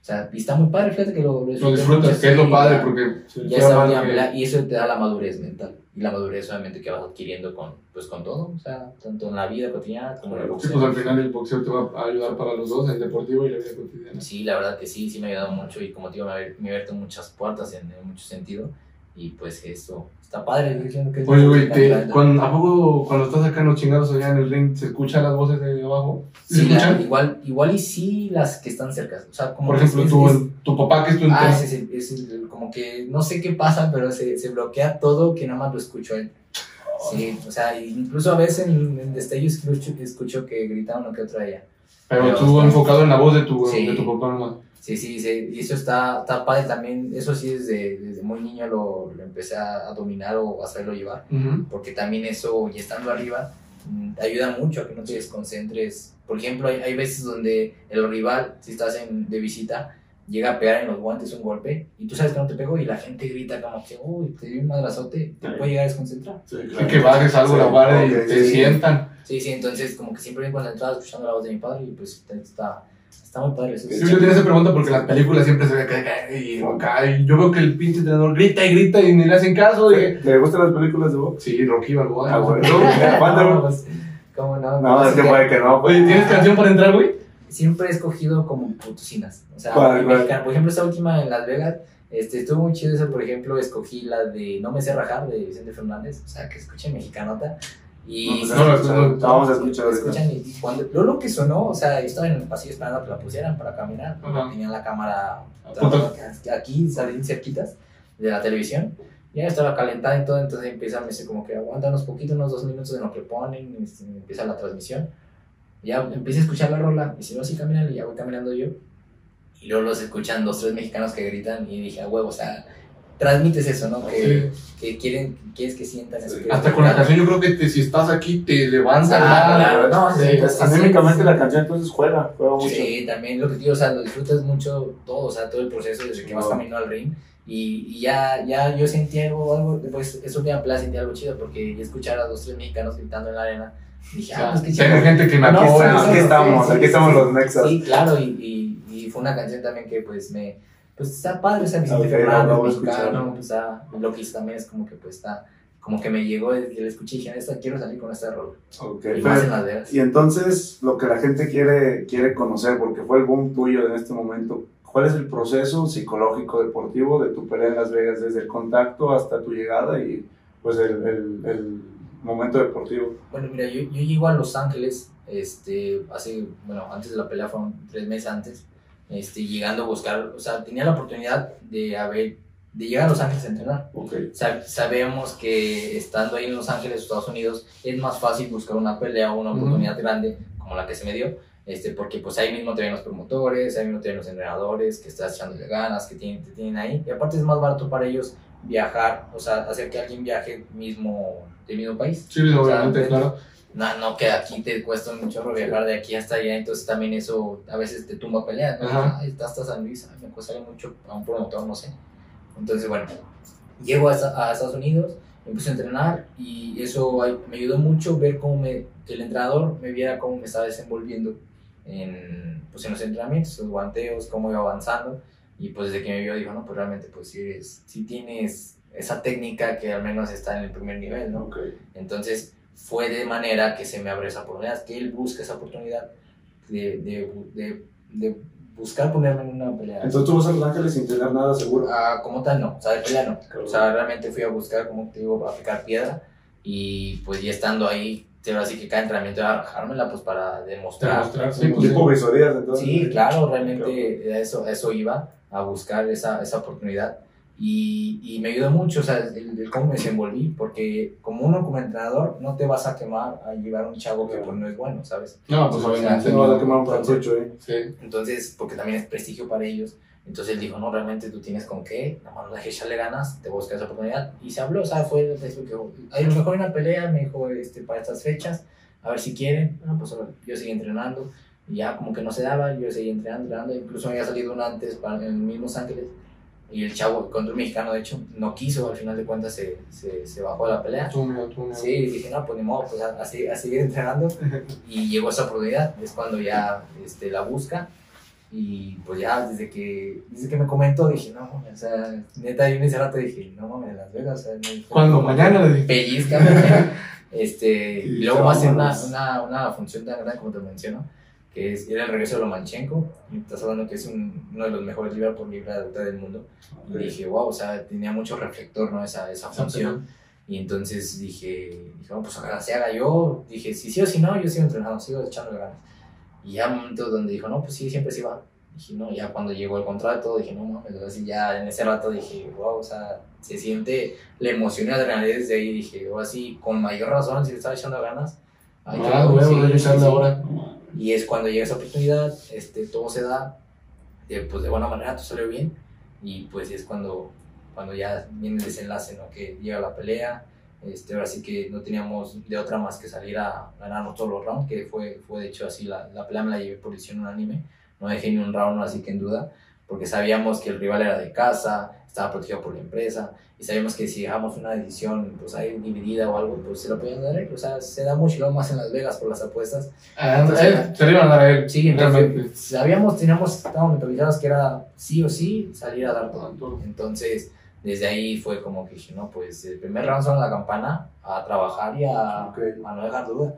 O sea, y está muy padre, fíjate que lo, Lo disfrutas, que es lo sí, padre, ya- porque ya está una que- y eso te da la madurez mental. Y la madurez obviamente que vas adquiriendo con, pues, con todo, o sea, tanto en la vida cotidiana como en el Sí, boxeo. pues al final el boxeo te va a ayudar para los dos, el deportivo y la vida cotidiana. Sí, la verdad que sí, sí me ha ayudado mucho y como te digo, me ha abierto muchas puertas en, en mucho sentido. Y pues eso está padre. que Oye, lo güey, te- cuando- ¿a poco cuando estás acá en los chingados allá en el ring se escuchan las voces de abajo? ¿Se Sí, la- igual, igual y sí las que están cerca. O sea, como Por ejemplo, es- tu, es- tu papá que es tu Ah, es, como que no sé qué pasa, pero se, se bloquea todo que nada más lo escucho él. Sí, o sea, incluso a veces en, en destellos escucho, escucho que grita uno que otro a ella. Pero pero tú está- enfocado en la voz de tu, Sí. de tu papá nomás. Sí, sí, sí, y eso está, está padre también. Eso sí, desde, desde muy niño lo, lo empecé a, a dominar o a saberlo llevar. Ujú. porque también eso, y estando arriba, mm, te ayuda mucho a que no te desconcentres. Por ejemplo, hay, hay veces donde el rival, si estás en, de visita, llega a pegar en los guantes un golpe y tú sabes que no te pegó y la gente grita como que, uy, te dio un madrazote, te puede llegar a desconcentrar. Sí, Y que bajes algo la guardia y te sí. sientan. Sí, sí, entonces como que siempre bien concentrado escuchando la voz de mi padre y pues está, está muy padre eso. Sí, yo tenía esa pregunta porque en las películas siempre se ve y acá, y yo veo que el pinche entrenador grita y grita y ni le hacen caso. Y... ¿Te gustan las películas de box? Sí, Rocky Balboa. Ah, bueno. (laughs) ¿no? (laughs) ¿Cuándo? No, pues, ¿Cómo no? No, es que Pues, puede que no. Oye, ¿tienes canción para entrar, güey? Siempre he escogido como potosinas. O sea, ¿Cuál, muy cuál? mexicana. Por ejemplo, esta última en Las Vegas, este, estuvo muy chido eso. Por ejemplo, escogí la de No me sé rajar de Vicente Fernández. O sea, que escuchen mexicanota. Y no, a no, no, vamos a escuchar lo ahorita. escuchan y cuando luego lo que sonó, o sea, yo estaba en el pasillo esperando a que la pusieran para caminar. Tenían la cámara aquí, salían cerquitas de la televisión. Ya estaba calentada y todo, entonces empieza a decir como que aguanta unos poquitos, unos dos minutos en lo que ponen, y este, empieza la transmisión. Ya empiezo a escuchar la rola, y si no, sí caminan, y ya voy caminando yo. Y luego los escuchan dos, tres mexicanos que gritan, y dije, a huevo, o sea, transmites eso, ¿no? Que, que quieren, que quieres que sientan eso. que Hasta con la canción yo creo que te- si estás aquí te levantas. Ah, ¿no? claro, no, sí, Sí. pues, Anímicamente la canción entonces juega, juega mucho. Sí, también lo que digo, o sea, lo disfrutas mucho todo, o sea, todo el proceso desde que vas camino al ring. Y, y ya, ya yo sentí algo, algo, después eso me aplaude, sentí algo chido porque ya escuchar a dos, tres mexicanos gritando en la arena, dije, ah, pues. Tengo gente que me No, Aquí apoya. estamos, aquí sí, estamos, aquí estamos los Nexas. Sí, claro, y, y, y fue una canción también que pues me, pues está padre, o sea, Vicente Fernández, mexicano, pues está, lo que también es como que pues está, como que me llegó, y le escuché y dije, esta, quiero salir con esta rola, Ok, y más en Las. Y entonces lo que la gente quiere, quiere conocer, porque fue el boom tuyo en este momento, ¿cuál es el proceso psicológico deportivo de tu pelea en Las Vegas, desde el contacto hasta tu llegada y pues el, el, el momento deportivo? Bueno, mira, yo, yo llego a Los Ángeles, este, hace, bueno, antes de la pelea fueron tres meses antes, este, llegando a buscar, o sea, tenía la oportunidad de haber, de llegar a Los Ángeles a entrenar. Ok, Sa- sabemos que estando ahí en Los Ángeles, Estados Unidos, es más fácil buscar una pelea o una oportunidad grande como la que se me dio, este, porque pues ahí mismo te ven los promotores, ahí mismo te ven los entrenadores, que estás echándole ganas, que tienen, te tienen ahí, y aparte es más barato para ellos viajar, o sea, hacer que alguien viaje mismo del mismo país. Sí, obviamente, O sea, claro. No, no, que aquí te cuesta un chorro viajar de aquí hasta allá, entonces también eso a veces te tumba peleas, ¿no? Ay, está hasta San Luis, ay, me cuesta mucho a un promotor, no sé. Entonces, bueno, llego a, a Estados Unidos, empiezo a entrenar y eso me ayudó mucho ver cómo me, que el entrenador me viera cómo me estaba desenvolviendo en, pues, en los entrenamientos, los guanteos, cómo iba avanzando y pues desde que me vio dijo, no, pues realmente pues sí, eres, sí tienes esa técnica que al menos está en el primer nivel, ¿no? ok. Entonces fue de manera que se me abre esa oportunidad, que él busca esa oportunidad de, de, de, de buscar ponerme en una pelea. Entonces tú vas a Los Ángeles sin tener nada seguro. Ah, como tal, no, o sea, de pelea no. O sea, realmente fui a buscar, como te digo, para picar piedra y pues ya estando ahí, pero así que cada entrenamiento era bajármela pues para demostrar. Demostrar, sí, pues, tipo entonces. Sí, claro, realmente a eso, a eso iba, a buscar esa, esa oportunidad. Y, y me ayudó mucho, o sea, el, el cómo me desenvolví, porque como uno como entrenador no te vas a quemar a llevar a un chavo que pues no es bueno, ¿sabes? No, pues obviamente. No vas a quemar un cartucho ahí. Sí. Entonces, porque también es prestigio para ellos. Entonces él dijo, no, realmente tú tienes con qué, nada más dejes echarle ganas, te buscas esa oportunidad. Y se habló, o sea, fue el Facebook que, a lo mejor hay una pelea, me dijo, este, para estas fechas, a ver si quieren. No, pues órale. yo seguí entrenando, y ya como que no se daba, yo seguí entrenando, entrenando. Incluso me había salido una antes para, en mismos Ángeles, y el chavo, contra un mexicano, de hecho, no quiso, al final de cuentas se, se, se bajó de la pelea. Tú, mira, tú, mira. Sí, dije, no, pues ni modo, pues a, a seguir- a seguir entrenando. (laughs) Y llegó esa oportunidad, es cuando ya este, la busca. Y pues ya desde que, desde que me comentó, dije, no, mames, o sea, neta, yo en ese rato dije, no mames, Las Vegas, o sea, Cuando mañana le pellizca. (laughs) este, y luego va a ser una, una, una función tan grande como te menciono, que es, era el regreso de Lomachenko. Y estás hablando que es un, uno de los mejores libra por libra de del mundo. Y dije, wow, o sea, tenía mucho reflector, ¿no? Esa, esa función. Y entonces dije, dije bueno, pues ojalá se haga yo. Dije, si sí o si no, yo sigo entrenando, sigo echando ganas. Y ya un momento donde dijo, no, pues sí, siempre sí va. Dije, no, ya cuando llegó el contrato, dije, no mames, así ya en ese rato dije, wow, o sea, se siente la emoción y la adrenalina desde ahí. Dije, o así, con mayor razón, si le estaba echando ganas. qué Ah, sí, debe sí, echarle sí. ahora. Y es cuando llega esa oportunidad, este, todo se da, eh, pues de buena manera, todo salió bien. Y pues es cuando, cuando ya viene el desenlace, ¿no? Que llega la pelea. Este, ahora sí que no teníamos de otra más que salir a ganarnos todos los rounds, que fue, fue de hecho así, la, la pelea me la llevé por decisión unánime. No dejé ni un round así que en duda. porque sabíamos que el rival era de casa, estaba protegido por la empresa, y sabíamos que si dejamos una decisión, pues ahí dividida o algo, pues se lo podían dar. O sea, se da mucho y luego más en Las Vegas por las apuestas. Ah, Entonces, eh, se iban a dar. Sí, entonces sabíamos, teníamos, estábamos mentalizados que era sí o sí salir a dar todo. Entonces, desde ahí fue como que no, pues el primer round son la campana, a trabajar y a, Ok. a no dejar duda.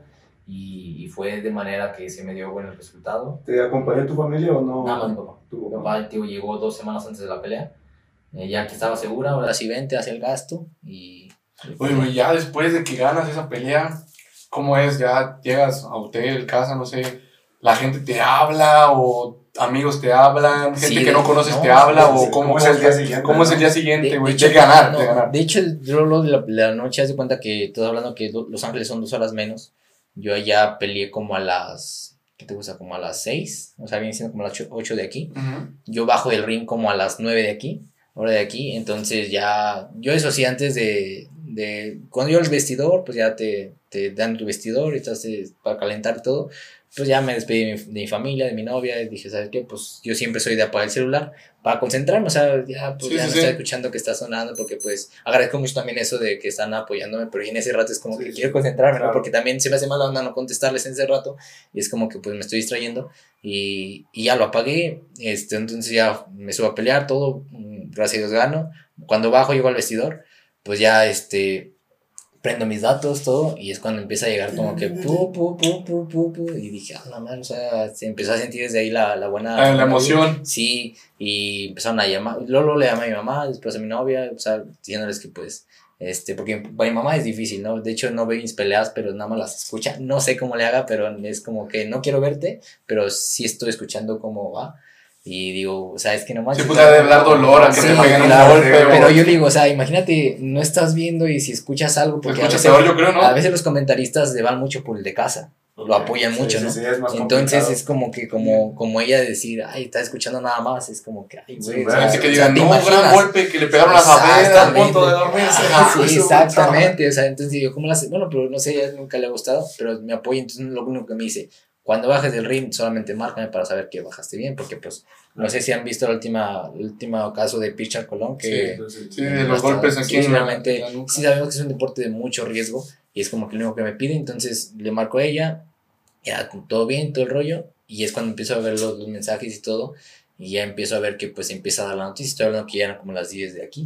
Y, fue de manera que se me dio buen resultado. ¿Te acompañó tu familia o no? Nada más mi papá. Tu papá. papá tío, llegó dos semanas antes de la pelea, eh, ya que estaba segura, ahora sí. vente, hace el gasto y... Oye, güey, ya después de que ganas esa pelea, ¿cómo es? Ya llegas a hotel, casa, no sé, la gente te habla o amigos te hablan, gente Sí, que no conoces no, te habla o cómo, es el día siguiente, ¿Cómo es el día siguiente, güey? De, hecho, ganar, no, de ganar. de hecho, yo lo de la, la noche, haz de cuenta que todo hablando que Lo- Los Ángeles son dos horas menos. Yo allá peleé como a las, ¿qué te gusta? Como a las seis, o sea, viene siendo como a las ocho- ocho de aquí. Yo bajo del ring como a las 9 de aquí, hora de aquí, entonces ya, yo eso sí, antes de, de cuando yo el vestidor, pues ya te, te dan tu vestidor y estás para calentar todo, pues ya me despedí de mi, de mi familia, de mi novia, y dije, ¿sabes qué? Pues yo siempre soy de apagar el celular para concentrarme, o sea, ya, pues Sí, ya sí, no sí. estoy escuchando que está sonando, porque pues agradezco mucho también eso de que están apoyándome, pero en ese rato es como que quiero concentrarme, ¿no? Claro. Porque también se me hace mala onda no contestarles en ese rato, y es como que pues me estoy distrayendo, y, y ya lo apagué, este, entonces ya me subo a pelear, todo, gracias a Dios gano, cuando bajo llego al vestidor, pues ya este, prendo mis datos, todo, y es cuando empieza a llegar como que pu, pu, pu, pu, pu, pu, y dije, ah, la madre, o sea, se empezó a sentir desde ahí la, la buena... Ah, la emoción. Sí, y empezaron a llamar, luego le llamé a mi mamá, después a mi novia, o sea, diciéndoles que pues, este, porque para mi mamá es difícil, ¿no? De hecho no ve mis peleas, pero nada más las escucha, no sé cómo le haga, pero es como que no quiero verte, pero sí estoy escuchando cómo va, y digo, o sea, es que nomás... Sí, pues ha de dar dolor a que Sí, te peguen un golpe. pero o- yo digo, o sea, imagínate, no estás viendo y si escuchas algo, porque a escuchas veces, peor, yo creo, ¿no? a veces los comentaristas le van mucho por el de casa, lo apoyan Sí, mucho, sí, ¿no? sí, es más Entonces complicado. es como que, como, como ella decir, ay, está escuchando nada más, es como que, ay, Sí, güey. o ¿verdad? sea, Así que o digan, no, ¿te gran golpe que le pegaron a Saavedra a punto de dormirse. De (laughs) sí, exactamente. O sea, entonces yo, ¿cómo la hace? Bueno, pero no sé, a ella nunca le ha gustado, pero me apoya. Entonces, lo único que me dice, cuando bajes del ring, solamente márcame para saber que bajaste bien, porque, pues, no sé si han visto el última, el último caso de Pirchard Colón, que. Sí, de los golpes aquí Sí, realmente, sí sabemos que es un deporte de mucho riesgo y es como que lo único que me pide, entonces le marco a ella, ya todo bien, todo el rollo, y es cuando empiezo a ver los, los mensajes y todo, y ya empiezo a ver que pues empieza a dar la noticia, estoy hablando que ya eran como las 10 de aquí.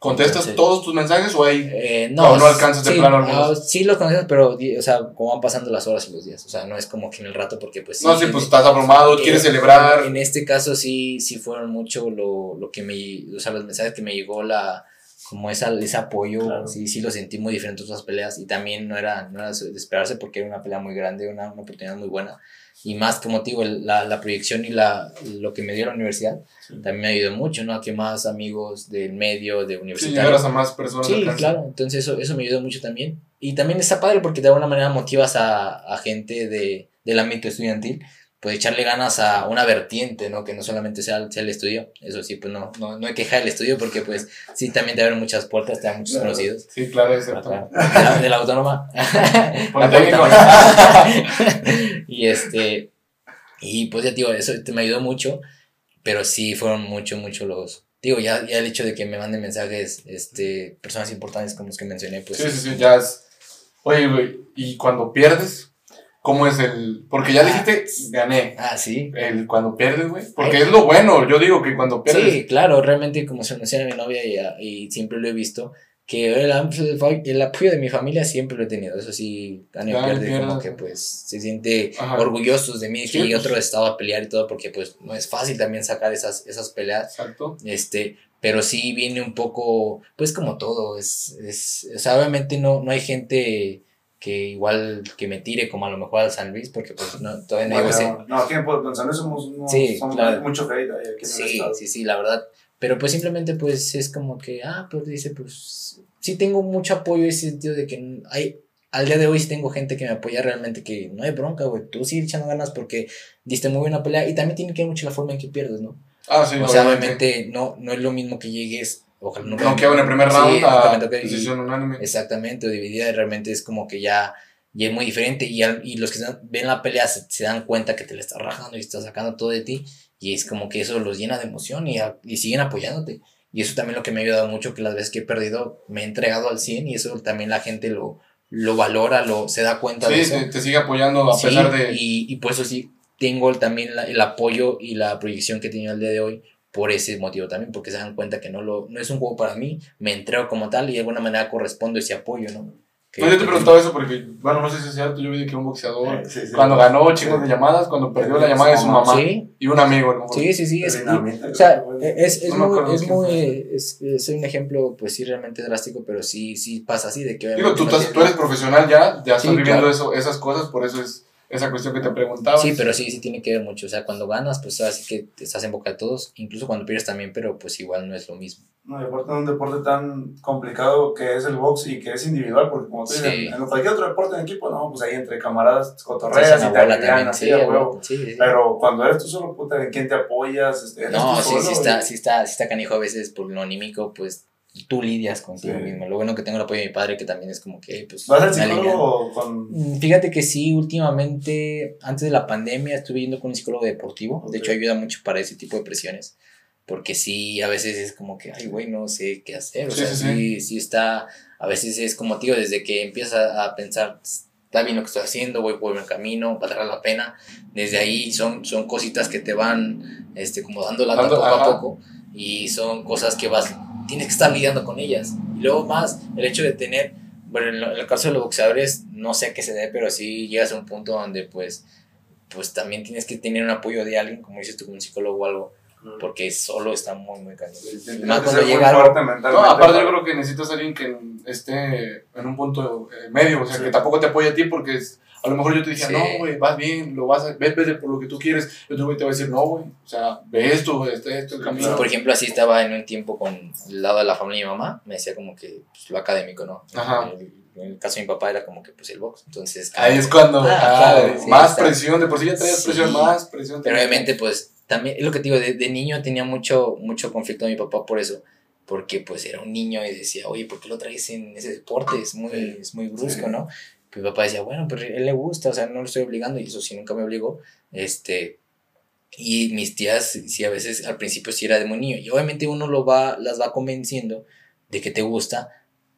¿Contestas Entonces- todos tus mensajes o hay Eh, No, no, no alcanzas de sí, plano algunos. ah, sí los conoces, pero, o sea, como van pasando las horas y los días, o sea, no es como que en el rato, porque pues No, sí, pues estás abrumado, eh, quieres celebrar. En este caso sí, sí fueron mucho lo, lo que me, o sea, los mensajes que me llegó, la, como esa, ese apoyo, Claro. sí, sí lo sentí muy diferente a otras peleas y también no era, no era de esperarse porque era una pelea muy grande, una, una oportunidad muy buena y más, como te digo, la, la proyección y la, lo que me dio la universidad Sí. también me ayudó mucho, ¿no? A que más amigos del medio, de Si universitario. llegaras a más personas. Sí, claro, entonces eso, eso me ayudó mucho también. Y también está padre porque de alguna manera motivas a, a gente de, del ámbito estudiantil, pues echarle ganas a una vertiente, ¿no? Que no solamente sea, sea el estudio. Eso sí, pues no, no, no hay que dejar el estudio porque pues sí, también te abren muchas puertas, te dan muchos Claro. conocidos. Sí, claro, De la, de la autónoma. (laughs) (laughs) Y este, y pues ya digo, eso te me ayudó mucho, pero sí fueron mucho, mucho los, digo, ya, ya el hecho de que me manden mensajes, este, personas importantes como los que mencioné, pues. Sí, sí, sí, ya es. Oye, güey, y cuando pierdes, ¿cómo es el...? Porque ya dijiste, gané. Ah, sí. El cuando pierdes, güey. Porque es lo bueno, yo digo que cuando pierdes... Sí, claro, realmente como se menciona mi novia y, y siempre lo he visto, que el, apoyo- el apoyo de mi familia siempre lo he tenido, eso sí, gane o Gane, pierde, como que pues se siente Ajá. orgullosos de mí, Sí, a pues. otro estado a pelear y todo, porque pues no es fácil también sacar esas, esas peleas, Exacto. este, pero sí viene un poco, pues como todo, es, es, o sea, obviamente no, no hay gente que igual que me tire como a lo mejor al San Luis, porque pues no, todavía no Bueno, no, aquí en Puerto González somos, no, Sí, somos claro. mucho el Sí, sí, sí, la verdad. Pero pues simplemente pues es como que, ah, pues dice, pues sí tengo mucho apoyo en ese sentido de que hay, al día de hoy sí tengo gente que me apoya realmente que no hay bronca, güey, tú sí echando ganas porque diste muy buena pelea y también tiene que ver mucho la forma en que pierdes, ¿no? Ah, sí, o sea, obviamente. obviamente no, no es lo mismo que llegues, ojalá nunca. No quedó en el primer round nunca a me toque y- decisión unánime. Exactamente, o dividida, realmente es como que ya y es muy diferente y, al- y los que ven la pelea se, se dan cuenta que te la estás rajando y estás sacando todo de ti y es como que eso los llena de emoción y, a- y siguen apoyándote. Y eso también lo que me ha ayudado mucho, que las veces que he perdido me he entregado al 100 y eso también la gente lo, lo valora, lo, se da cuenta de Sí, eso. te, te sigue apoyando a Sí, pesar de... y, y por eso sí tengo también la- el apoyo y la proyección que he tenido el día de hoy por ese motivo también, porque se dan cuenta que no, lo, no es un juego para mí, me entrego como tal y de alguna manera correspondo ese apoyo, ¿no? Que- No, yo te preguntaba eso porque, bueno, no sé si es cierto, yo vi que un boxeador, Eh, sí, sí. cuando ganó chingos de llamadas, cuando perdió la llamada de su mamá Sí, y un amigo, ¿no? sí, sí, sí. es- y- o sea, fue. es, es No muy, es muy, es, es un ejemplo, pues sí, realmente drástico, pero sí, sí pasa así, de que Digo, tú, no estás- tienes- tú eres profesional ya, ya estás Sí, viviendo claro. eso, esas cosas, por eso es esa cuestión que te preguntaba. Sí, pero sí, sí tiene que ver mucho. O sea, cuando ganas, pues así que te estás en boca de todos. Incluso cuando pierdes también, pero pues igual no es lo mismo. No, y aparte de un deporte tan complicado que es el box y que es individual, porque como tú Sí. dices, en cualquier otro deporte en equipo, no, pues ahí entre camaradas cotorreas es y te también, así sí, a huevo. sí, sí. Pero cuando eres tú solo, puta, ¿en quién te apoyas? Este, No, sí, solo, sí está, y- sí está, sí está canijo a veces por lo anímico, pues tú lidias contigo Sí. mismo. Lo bueno que tengo el apoyo de mi padre, que también es como que, pues, ¿Vas al psicólogo con...? Mm, Fíjate que sí, últimamente, antes de la pandemia, estuve yendo con un psicólogo deportivo. Ok. De hecho, ayuda mucho para ese tipo de presiones. Porque sí, a veces es como que, ay, güey, no sé qué hacer. O Sí, sea, sí, sí, sí, está. A veces es como, tío, desde que empiezas a pensar, está bien lo que estoy haciendo, voy por buen camino, valdrá la pena. Desde ahí son, son cositas que te van, este, como dando la Dando- poco a poco. Y son cosas que vas, tienes que estar lidiando con ellas. Y luego más, el hecho de tener bueno, en, lo- en el caso de los boxeadores, no sé a qué se debe, pero sí llegas a un punto donde pues, pues también tienes que tener un apoyo de alguien, como dices tú, un psicólogo o algo, porque solo está muy, muy. Tienes Más cuando llega No, aparte yo creo que necesitas a alguien que esté en un punto eh, medio, o sea, Sí. que tampoco te apoye a ti porque es- a lo mejor yo te dije, Sí. no, güey, vas bien, lo vas a, ves, ves por lo que tú quieres, y otro güey te va a decir, no, güey, o sea, ve esto, este, esto, el camino. Por ejemplo, así estaba en un tiempo con el lado de la familia de mi mamá, me decía como que pues, lo académico, ¿no? Ajá. El- en el caso de mi papá era como que pues el box, entonces... Ahí es cuando, Ah, ah, claro, sí, más está. presión, de por sí ya traías Sí. presión, más presión. Pero obviamente, pues, también, es lo que te digo, de, de niño tenía mucho, mucho conflicto con mi papá por eso, porque pues era un niño y decía, oye, ¿por qué lo traes en ese deporte? Es muy, Sí. es muy brusco, Sí. ¿no? Mi papá decía, bueno, pero él le gusta, o sea, no lo estoy obligando, y eso sí, nunca me obligó, este... Y mis tías, sí, a veces al principio sí era de muy niño. Y obviamente uno lo va, las va convenciendo de que te gusta.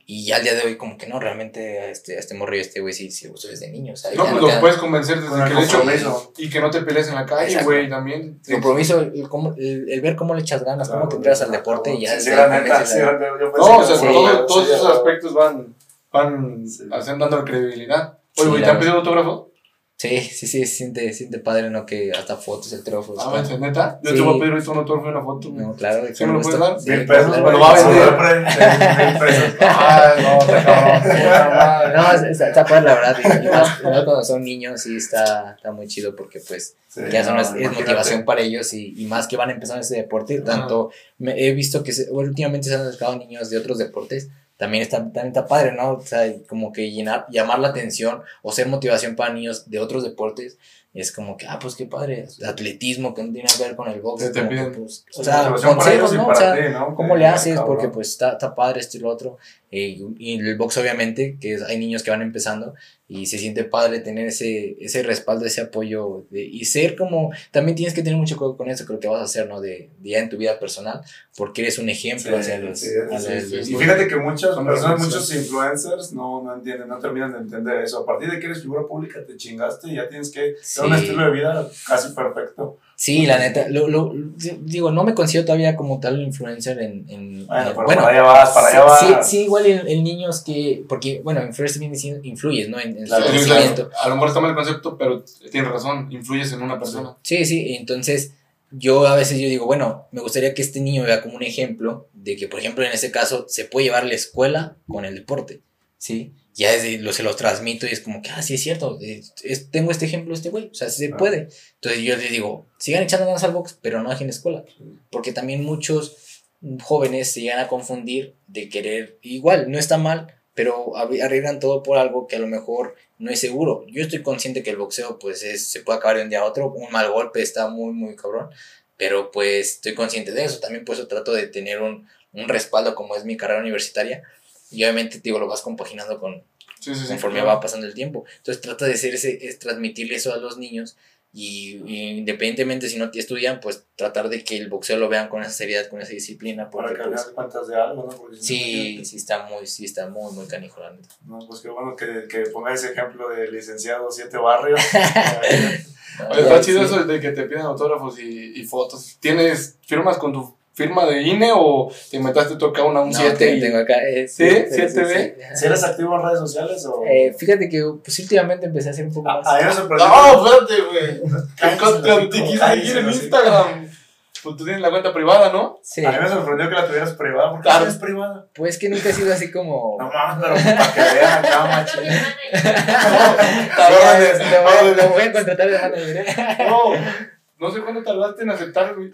Y ya al día de hoy, como que no, realmente a este, a este morrillo, este güey, sí, sí, gustó desde niño. O sea, No, ya pues no lo queda- puedes convencer desde Con el que el hecho compromiso. y que no te pelees en la calle, Exacto. güey, también. El compromiso, el, cómo- el- el ver cómo le echas ganas, cómo te entregas al deporte, y ya Sí, sí, la neta, sí, a- yo pensé No, o que sea, sí, todo- sí, todos ya, esos aspectos van, van Sí. haciendo dando credibilidad. Oye, güey, ¿te han pedido autógrafo? Sí, sí, sí, siente, siente padre, ¿no? Que hasta fotos, el trofeo. Ah, manches, neta. Yo Sí. te voy a pedir ahorita un autógrafo y una foto. No, claro. ¿Sí me lo puedes dar? Sí, Mil pesos, claro. me lo va a vender. (laughs) Mil pesos. (laughs) Ah, no, está cabrón. (laughs) No, es- está, está padre, la verdad. Y más, cuando son niños, sí, está, está muy chido porque, pues, Sí, ya son no, es, es motivación para ellos y, y más que van empezando ese deporte. Tanto me- he visto que se- últimamente se han acercado niños de otros deportes. También está, también está padre, ¿no? O sea, como que llenar, llamar la atención o ser motivación para niños de otros deportes. Y es como que, ah, pues qué padre. Atletismo que no tiene que ver con el box. Te- te pues, o sea, consejos, ¿no? O sea, ti, ¿no? ¿Cómo le haces? cabrón. Porque pues está, está padre esto y lo otro. Eh, y el box obviamente, que es- hay niños que van empezando y se siente padre tener ese, ese respaldo, ese apoyo de, y ser como, también tienes que tener mucho cuidado con eso, con lo que vas a hacer, ¿no? De, de ya en tu vida personal, porque eres un ejemplo Sí, hacia los... sí, a sí, los- sí. los- Y fíjate que muchas Son personas, muchos influencers no, no entienden, no terminan de entender eso. A partir de que eres figura pública, te chingaste y ya tienes que tener un Sí. estilo de vida casi perfecto. Sí, la neta, lo, lo- digo, no me considero todavía como tal influencer en... en Bueno, eh, pero para allá vas, para allá sí, vas. sí, igual en, en niños que, porque, bueno, influencer influyes, ¿no? En, en Claro, su Sí, crecimiento. A lo mejor está mal el concepto, pero tienes razón, influyes en una persona. Sí, sí, entonces yo a veces yo digo, bueno, me gustaría que este niño vea como un ejemplo de que, por ejemplo, en este caso se puede llevar la escuela con el deporte, ¿sí? Ya desde lo, se los transmito y es como que, ah, sí es cierto, eh, es- tengo este ejemplo, este güey, o sea, se Ah. puede. Entonces yo les digo, sigan echando ganas al box, pero no dejen escuela, porque también muchos jóvenes se llegan a confundir de querer, igual, no está mal, pero arri- arriesgan todo por algo que a lo mejor no es seguro. Yo estoy consciente que el boxeo pues es, se puede acabar de un día a otro, un mal golpe está muy muy cabrón, pero pues estoy consciente de eso, también por eso trato de tener un, un respaldo como es mi carrera universitaria y obviamente digo lo vas compaginando con, Sí, sí, sí. conforme claro. va pasando el tiempo. Entonces trata de hacer ese, es transmitirle eso a los niños y, y independientemente si no te estudian, pues tratar de que el boxeo lo vean con esa seriedad, con esa disciplina, Para que pues, cuentas de algo, ¿no? Porque si sí, no, sí está muy, sí está muy, muy canijo. No, pues qué bueno que, que ponga ese ejemplo de licenciado Siete Barrios. (laughs) Oye, está chido sí. eso de que te piden autógrafos y, y fotos. ¿Tienes firmas con tu firma de INE o te inventaste tú acá una un No, 7? te- tengo acá. eh, ¿Sí? ¿7B? ¿Si eres activo en redes sociales o...? Eh, fíjate que pues, últimamente empecé a hacer un poco más. a mí me sorprendió. No, espérate, güey. Te quise seguir en. Instagram. Pues tú tienes la cuenta privada, ¿no? Sí. A mí me sorprendió que la tuvieras privada. ¿Por qué Claro. es privada? Pues que nunca he sido así como. No mames, pero para que vean acá, (laughs) machín. Sí, lo, (laughs) voy, lo voy a contratar de manager. ¿eh? No, no sé cuándo tardaste en aceptar, güey.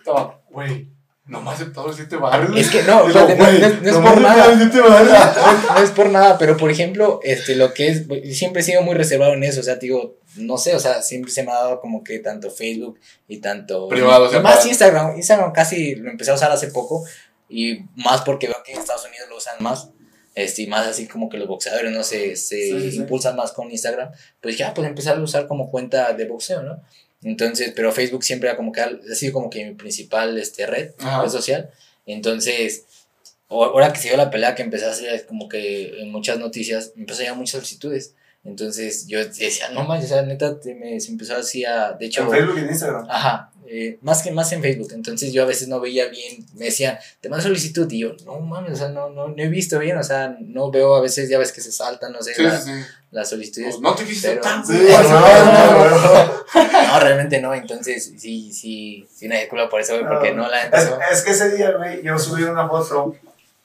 Güey, no me ha aceptado 7 barrios. Es que no, no, no es- no es nomás por nada. aceptado el 7 barrios. No, no es por nada, pero por ejemplo, este, lo que es, siempre he sido muy reservado en eso, o sea, digo, no sé, o sea, siempre se me ha dado como que tanto Facebook y tanto... Privado, más Instagram, Instagram casi lo empecé a usar hace poco y más porque veo que en Estados Unidos lo usan más, este, y más así como que los boxeadores, ¿no? Se, se Sí, sí, sí. impulsan más con Instagram, pues ya, pues empezar a usar como cuenta de boxeo, ¿no? Entonces, pero Facebook siempre ha como que ha ha sido como que mi principal este, red, Ajá. red social. Entonces, ahora que se dio la pelea, que empecé a hacer como que en muchas noticias, me empezó a llegar muchas solicitudes. Entonces yo decía, no manches, o sea, neta, me, se empezó así a, de hecho, En Facebook y en Instagram. ajá, eh, más que más en Facebook. Entonces yo a veces no veía bien, me decían, te mando solicitud, y yo, no mames, o sea, no, no, no he visto bien, o sea, no veo a veces, ya ves que se saltan, no sé, Sí, la- sí, sí. las solicitudes. Pues no te quise Pero- tanto. Sí, güey. no, no, no. No, realmente no, entonces sí, sí, sí, una disculpa por eso, güey, porque no, la Es, es que ese día, güey, yo subí una foto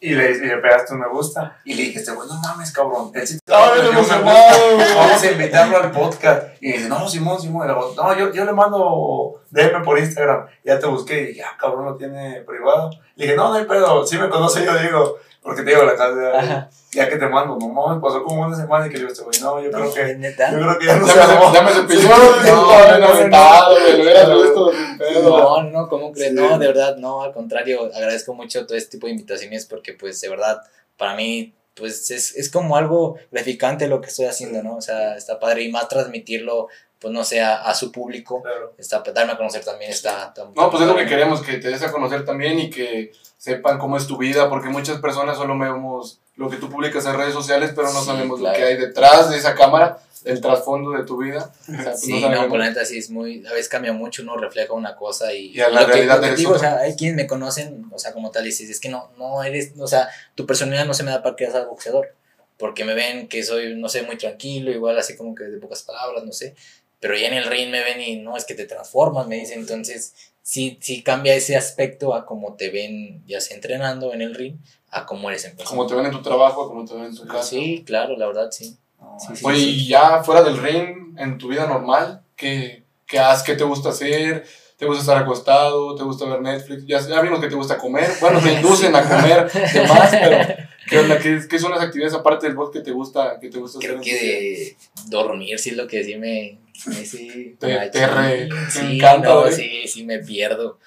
y le, y le pegaste un me gusta. Y le dije, este güey, no mames, cabrón. Él sí te me gusta. Vamos a invitarlo al podcast. Y dice, no, Simón, Simón. Luego, no, yo, yo le mando DM por Instagram. Ya te busqué y dije, ah, cabrón, lo tiene privado. Le dije, no, no hay pedo. Sí me conoce, yo digo. Porque te digo, la casa, ya que te mando, no mames, pasó como una semana y que le digo, este güey, no, yo No, creo que. neta. Yo creo que ya no Ya se me, ya me cepilló, no, no, no, no, aventado, güey, lo hubieras no. visto sin pedo. No, no, ¿cómo crees? Sí. No, de verdad, no, al contrario, agradezco mucho todo este tipo de invitaciones porque, pues, de verdad, para mí, pues, es, es como algo gratificante lo que estoy haciendo, ¿no? O sea, está padre y más transmitirlo, pues, no sé, a, a su público, Claro. está, darme a conocer también está... está- No, pues es lo que queremos, que te des a conocer también y que sepan cómo es tu vida, porque muchas personas solo vemos lo que tú publicas en redes sociales, pero no Sí, sabemos claro. lo que hay detrás de esa cámara, el trasfondo de tu vida. O sea, pues Sí, no no, por la neta sí es muy, a veces cambia mucho, uno refleja una cosa y, Y a la lo que- realidad lo que digo, o sea, hay quienes me conocen, o sea, como tal, y dices, es que no, no eres, o sea, tu personalidad no se me da para que seas boxeador, porque me ven que soy, no sé, muy tranquilo, igual así como que de pocas palabras, no sé, pero ya en el ring me ven y no, es que te transformas, me dicen, entonces, sí, sí cambia ese aspecto a cómo te ven, ya sea entrenando en el ring, a cómo eres en persona. Como te ven en tu trabajo, como te ven en tu casa. Sí, claro, la verdad, sí. No, Sí, sí. Oye, y ya fuera del ring, en tu vida normal, ¿qué, qué haces? ¿Qué te gusta hacer? ¿Te gusta estar acostado? ¿Te gusta ver Netflix? Ya, ya vimos que te gusta comer. Bueno, te (laughs) inducen a comer demás, pero ¿qué, onda? ¿Qué, qué son las actividades aparte del box que te gusta, que te gusta Creo hacer? que de dormir sí es lo que sí me... me sí, Te- te re- te sí, encanta, no, sí, sí me pierdo.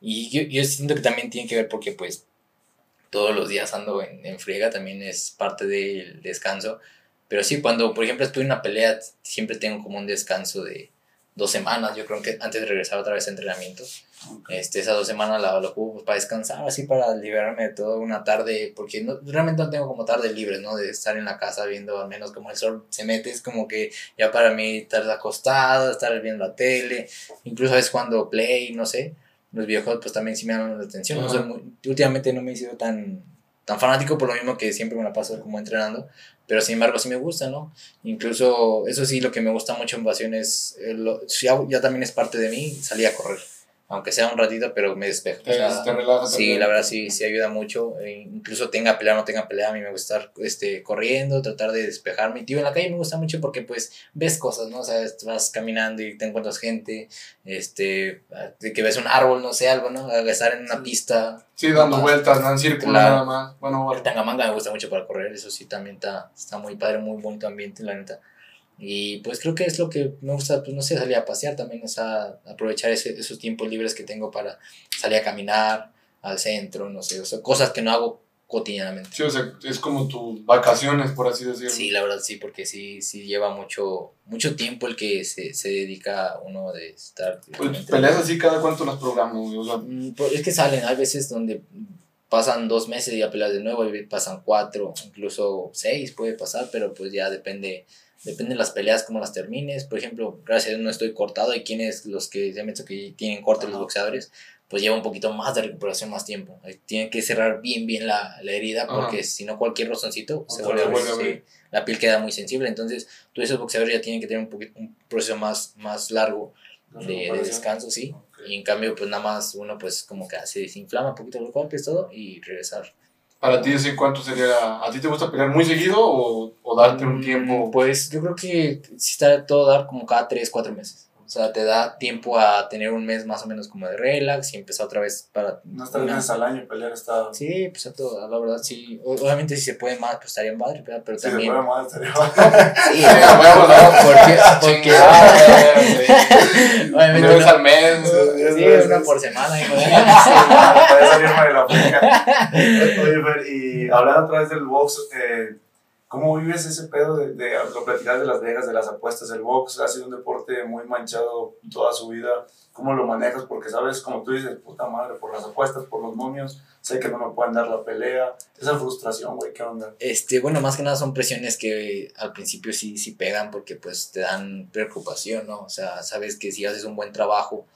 Y yo, yo siento que también tiene que ver porque pues todos los días ando en, en friega, también es parte del descanso. Pero sí, cuando por ejemplo estoy en una pelea, siempre tengo como un descanso de dos semanas, yo creo que antes de regresar otra vez a entrenamiento. Este, esas dos semanas la, lo ocupo pues, para descansar, así para liberarme de todo una tarde, porque no, realmente no tengo como tarde libre, ¿no? De estar en la casa viendo al menos como el sol se mete, es como que ya para mí estar acostado, estar viendo la tele, incluso a veces cuando play, no sé, los videojuegos pues también sí me llaman la atención, no Ajá. soy muy- últimamente no me he sido tan, tan fanático por lo mismo que siempre me la paso como entrenando, pero sin embargo sí me gusta, ¿no? Incluso, eso sí, lo que me gusta mucho en Pasión eh, ya, ya también es parte de mí, salir a correr. Aunque sea un ratito, pero me despejo. o Te, sea, te relajas. Sí, también. la verdad sí, sí ayuda mucho. eh, incluso tenga pelea o no tenga pelea, a mí me gusta estar este, corriendo, tratar de despejarme. Tío, en la calle me gusta mucho porque pues ves cosas, ¿no? O sea, vas caminando y te encuentras gente, este, de que ves un árbol, no sé, algo, ¿no? Estar en una pista. Sí, dando vueltas, no en círculo Claro. nada más. Bueno, El bueno. Tangamanga me gusta mucho para correr, eso sí, también está, está muy padre, muy bonito ambiente, la neta. Y pues creo que es lo que me gusta, pues no sé, salir a pasear también, o sea, aprovechar ese- esos tiempos libres que tengo para salir a caminar al centro, no sé, o sea, cosas que no hago cotidianamente. Sí, o sea, es como tus vacaciones, por así decirlo. Sí, la verdad sí, porque sí, sí lleva mucho, mucho tiempo el que se, se dedica uno de estar. Pues peleas así cada cuánto las programas, o sea, Mm, pues, Es que salen, hay veces donde pasan dos meses y ya peleas de nuevo, y pasan cuatro, incluso seis puede pasar, pero pues ya depende, depende de las peleas, cómo las termines. Por ejemplo, gracias a Dios no estoy cortado, y quienes los que se han visto que tienen corte los boxeadores, pues lleva un poquito más de recuperación, más tiempo. Tienen que cerrar bien, bien la, la herida, porque si no cualquier rozoncito se vuelve a sí, la piel queda muy sensible, entonces todos esos boxeadores ya tienen que tener un, poquito, un proceso más, más largo de, de descanso, sí. Y en cambio, pues nada más uno pues como que se desinflama un poquito los golpes, todo, y regresar. Para ti, así, ¿cuánto sería? ¿A ti te gusta pelear muy seguido o, o darte un Mm, tiempo? Pues yo creo que sí está todo dar como cada 3, 4 meses. O sea, te da tiempo a tener un mes más o menos como de relax y empezar otra vez para... No tres una- veces al año pelear está. Sí, Sí, pues a todo, la verdad sí. Obviamente si se puede más, pues estaría en padre, pero, pero se también... puede más, estaría (laughs) Sí, Venga, huevo, no, porque... porque (laughs) Chingada, obviamente Una vez no- al mes. Sí, una por semana. hijo. para salirme (laughs) de la finca. Oye, Fer, y hablando otra vez del box, eh, ¿cómo vives ese pedo de, de lo platicas de Las Vegas, de las apuestas? El box ha sido un deporte muy manchado toda su vida. ¿Cómo lo manejas? Porque sabes, como tú dices, puta madre, por las apuestas, por los momios, sé que no me pueden dar la pelea. Esa frustración, güey, ¿qué onda? Este, bueno, más que nada son presiones que al principio sí, sí pegan porque pues te dan preocupación, ¿no? O sea, sabes que si haces un buen trabajo,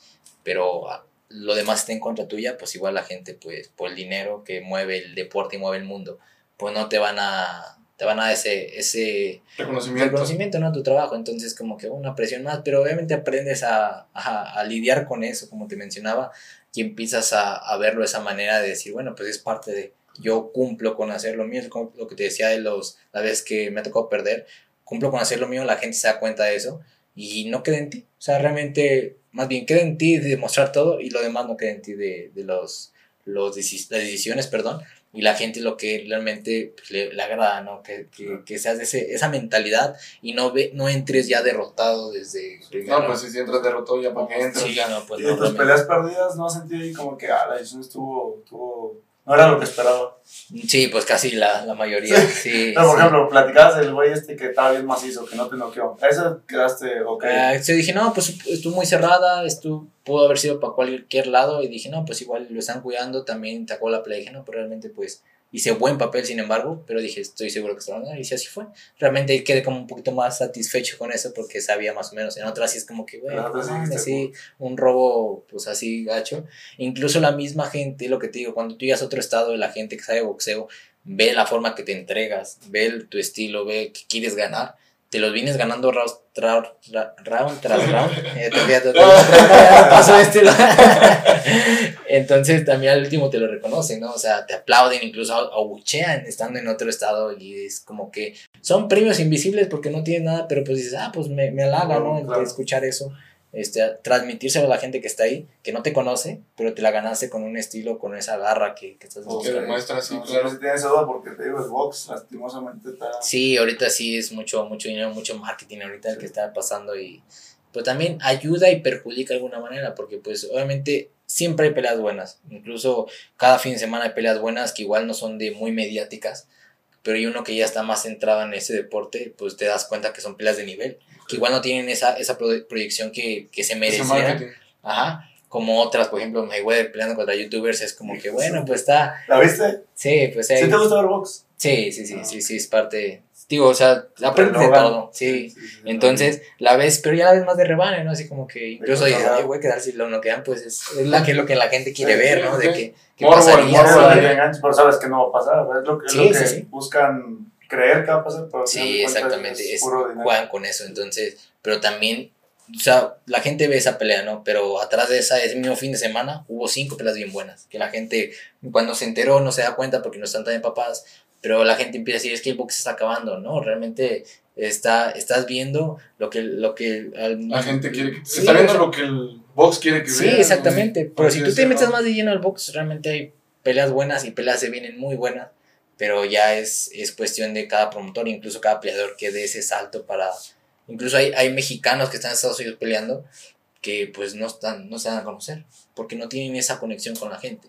pero ah, lo demás está en contra tuya, pues igual la gente, pues, por el dinero que mueve el deporte y mueve el mundo, pues no te van a, te van a dar ese, ese Reconocimiento. reconocimiento, ¿no? A tu trabajo, entonces como que una presión más, pero obviamente aprendes a, a, a lidiar con eso, como te mencionaba, y empiezas a, a verlo de esa manera de decir, bueno, pues es parte de, yo cumplo con hacer lo mío, es como lo que te decía de los, la vez que me ha tocado perder, cumplo con hacer lo mío, la gente se da cuenta de eso y no queda en ti, o sea, realmente, más bien queda en ti de demostrar todo y lo demás no queda en ti de, de los, los las decisiones, perdón, y la gente lo que realmente pues, le, le agrada, ¿no? Que, que, que seas de ese, esa mentalidad y no, ve, no entres ya derrotado desde No, pues si entras derrotado ya para que entres. Sí, no, pues y no, tus peleas perdidas, ¿no has sentido ahí como que, ah, la decisión estuvo, estuvo, no era lo que esperaba? Sí, pues casi la, la mayoría, sí. Pero, por sí. ejemplo, platicabas del güey este que estaba bien macizo, que no te noqueó. Eso quedaste, ok. Ah, yo dije, no, pues estuvo muy cerrada, estuvo, pudo haber sido para cualquier lado, y dije, no, pues igual lo están cuidando, también sacó la pelea, dije, no, pero realmente pues hice buen papel, sin embargo, pero dije, estoy seguro que se van a ganar, y sí, así fue. Realmente quedé como un poquito más satisfecho con eso, porque sabía más o menos, en otras sí es como que, güey, En otras sí un robo, pues así, gacho. Incluso la misma gente, lo que te digo, cuando tú llegas a otro estado, la gente que sabe boxeo, ve la forma que te entregas, ve tu estilo, ve que quieres ganar, te los vienes ganando round, ra- round tras (laughs) round. Eh, todavía- todavía pasó este (laughs) Entonces también al último te lo reconocen, ¿no? O sea, te aplauden, incluso abuchean estando en otro estado y es como que son premios invisibles porque no tienen nada, pero pues dices, ah, pues me, me halaga, ¿no? Claro. Escuchar eso, este, transmitírselo a la gente que está ahí, que no te conoce, pero te la ganaste con un estilo, con esa garra que, que estás Que buscando. demuestra así, No, claro. si tienes duda porque te digo, el box lastimosamente está... Sí, ahorita sí es mucho, mucho dinero, mucho marketing ahorita el que está pasando y pues también ayuda y perjudica de alguna manera porque pues obviamente siempre hay peleas buenas, incluso cada fin de semana hay peleas buenas que igual no son de muy mediáticas, pero hay uno que ya está más centrado en ese deporte, pues te das cuenta que son peleas de nivel, que igual no tienen esa, esa pro- proyección que, que se merecieran. Ajá. Como otras, por ejemplo, Mayweather peleando contra youtubers es como que bueno, pues está, ¿La viste? sí, pues ¿Sí te gusta ver box? Sí, sí, sí, sí, sí, es parte. Digo, o sea, aprendes de todo, sí. Entonces, la ves, pero ya la ves más de rebane, ¿no? Así como que incluso dices, ay, güey, quedar si lo noquean, pues es, es la que, lo que la gente quiere Sí, ver, sí, ¿no? sí. De que, ¿qué Morbo, pasaría? morbo de Sí, que pero sabes que no va a pasar, ¿verdad? Es lo que, es Sí, lo que sí, sí. buscan creer que va a pasar, pero Sí, exactamente, es puro juegan con eso, entonces, pero también, o sea, la gente ve esa pelea, ¿no? Pero atrás de esa, ese mismo fin de semana, hubo cinco peleas bien buenas, que la gente, cuando se enteró, no se da cuenta porque no están tan empapadas, pero la gente empieza a decir, es que el box se está acabando, ¿no? Realmente está, estás viendo lo que, lo que al- La gente quiere que. Sí, está viendo o sea, lo que el box quiere que Sí, vea. exactamente. Pero si tú te metes más de lleno al box, realmente hay peleas buenas y peleas se vienen muy buenas. Pero ya es, es cuestión de cada promotor, incluso cada peleador que dé ese salto para... Incluso hay, hay mexicanos que están en Estados Unidos peleando que pues no, están, no se dan a conocer porque no tienen esa conexión con la gente.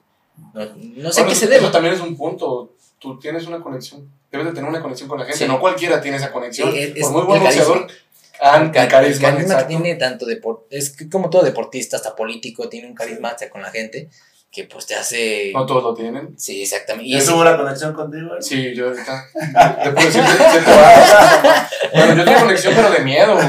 No, no sé Bueno, qué se debe. Eso también es un punto. Tú tienes una conexión. Debes de tener una conexión con la gente. Sí. No cualquiera tiene esa conexión. Sí, es- Por muy buen boxeador, el carisma, el carisma que tiene tanto depor- es que como todo deportista, hasta político, tiene un carisma hasta con la gente que pues te hace... No todos lo tienen. Sí, exactamente. Y ¿Y es, eso hubo la conexión contigo? eh? Sí, yo ahorita. Te puedo decir siete varas. Bueno, yo tengo conexión, pero de miedo, güey.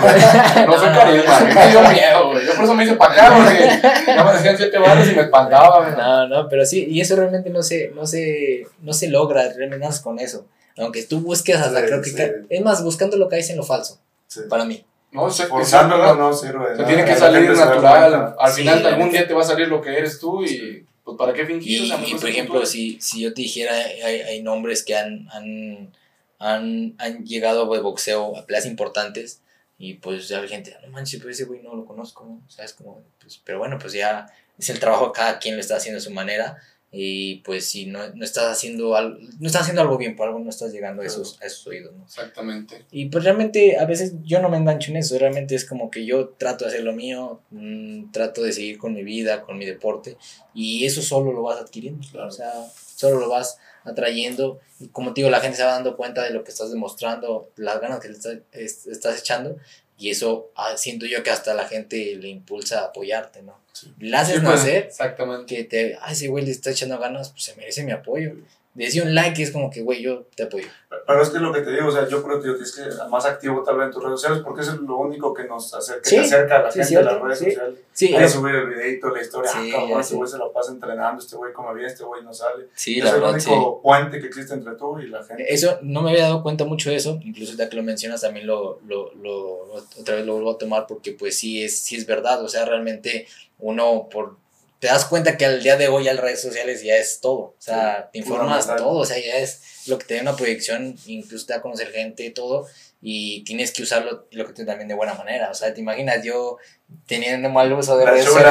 No soy carisma. A mí me dio miedo, güey. Yo por eso me hice para acá, porque ya me decían siete varas y me espantaba, güey. No, no, pero sí, y eso realmente no se, no se, no se logra, realmente naces con eso. Aunque tú busques hasta, Sí, creo que, sí. es más, buscando lo que hay en lo falso, Sí. para mí. No, sé, Forzándolo no sirve. O tiene que salir se natural. Al Sí, final, algún día te va a salir lo que eres tú y, pues, ¿para qué fingir? O Y, sea, y, por ejemplo, si, si yo te dijera, hay, hay nombres que han, han, han, han llegado de boxeo a peleas importantes y pues ya hay gente, no manches, pues ese güey no lo conozco, ¿no? O sea, es como, pues, pero bueno, pues ya es el trabajo, cada quien lo está haciendo a su manera y pues si no, no estás haciendo algo, no estás haciendo algo bien, por algo no estás llegando a esos, a esos oídos, ¿no? Exactamente. Y pues realmente a veces yo no me engancho en eso, realmente es como que yo trato de hacer lo mío, mm, trato de seguir con mi vida, con mi deporte y eso solo lo vas adquiriendo, o sea, solo lo vas atrayendo y como te digo, la gente se va dando cuenta de lo que estás demostrando, las ganas que le estás, es- estás echando y eso ah, siento yo que hasta la gente le impulsa a apoyarte, ¿no? Sí. Le haces Sí, nacer Exactamente. que te, ah, ese güey le está echando ganas, pues se merece mi apoyo. Decía un like es como que, güey, yo te apoyo. Pero es que lo que te digo, o sea, yo creo que tienes que ser más activo tal vez en tus redes sociales porque eso es lo único que nos acerca, Sí, que te acerca a la sí, gente a las redes sí. sociales. Sí, Ahí lo- subir el videito, la historia, Sí, ah, cabrón, este güey se la pasa entrenando, este güey come bien, este güey no sale. sí, es la el verdad, sí. único puente que existe entre tú y la gente. Eso, no me había dado cuenta mucho de eso, incluso ya que lo mencionas también lo, lo, lo, otra vez lo vuelvo a tomar porque pues sí es, sí es verdad, o sea, realmente uno por, te das cuenta que al día de hoy ya las redes sociales ya es todo, o sea, te informas todo, o sea, ya es lo que te da una proyección, incluso te da a conocer gente, todo, y tienes que usarlo, lo que te también de buena manera, o sea, te imaginas yo teniendo mal uso de La redes sea,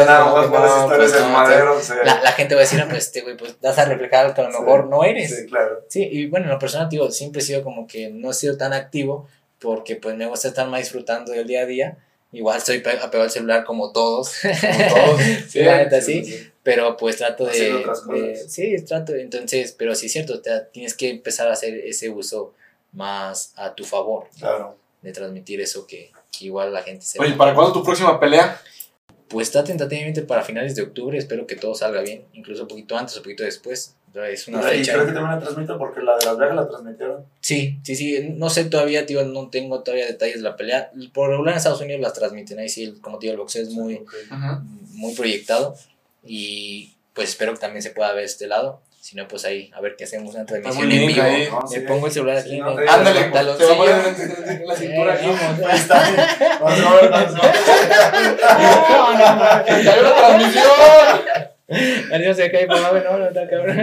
la, gente va a decir, ah, pues este güey, pues vas a reflejar algo que a lo Sí. mejor no eres. Sí, claro. Sí, y bueno, en lo personal, digo, siempre he sido como que no he sido tan activo porque pues me gusta estar más disfrutando del día a día. Igual estoy pe- apegado al celular como todos, (laughs) Como todos. sí, la neta sí, pero pues trato de. Sí, trato, entonces, pero sí es cierto, te- tienes que empezar a hacer ese uso más a tu favor, Claro. de transmitir eso que, que igual la gente se... Oye, ¿para cuándo tu próxima pelea? Pues está tentativamente para finales de octubre, espero que todo salga bien, incluso un poquito antes o un poquito después. Es una y fecha. creo que también la transmito porque la de Las Vegas la transmitieron. Sí, sí, sí, no sé todavía, tío, no tengo todavía detalles de la pelea. Por regular en Estados Unidos las transmiten, ahí sí, como te digo, el boxeo es muy, Ok. Ajá. muy proyectado y pues espero que también se pueda ver este lado. Si no, pues ahí, a ver qué hacemos, una transmisión en vivo. No, Me sí. pongo el celular Sí, aquí no Ándale, te va a poner en, la (laughs) cintura aquí. Ahí está. Vamos a ver, vamos a ver. (laughs) No, no, no. ¡Cayó la transmisión! Adiós, se cae, mamá, no, no, está cabrón.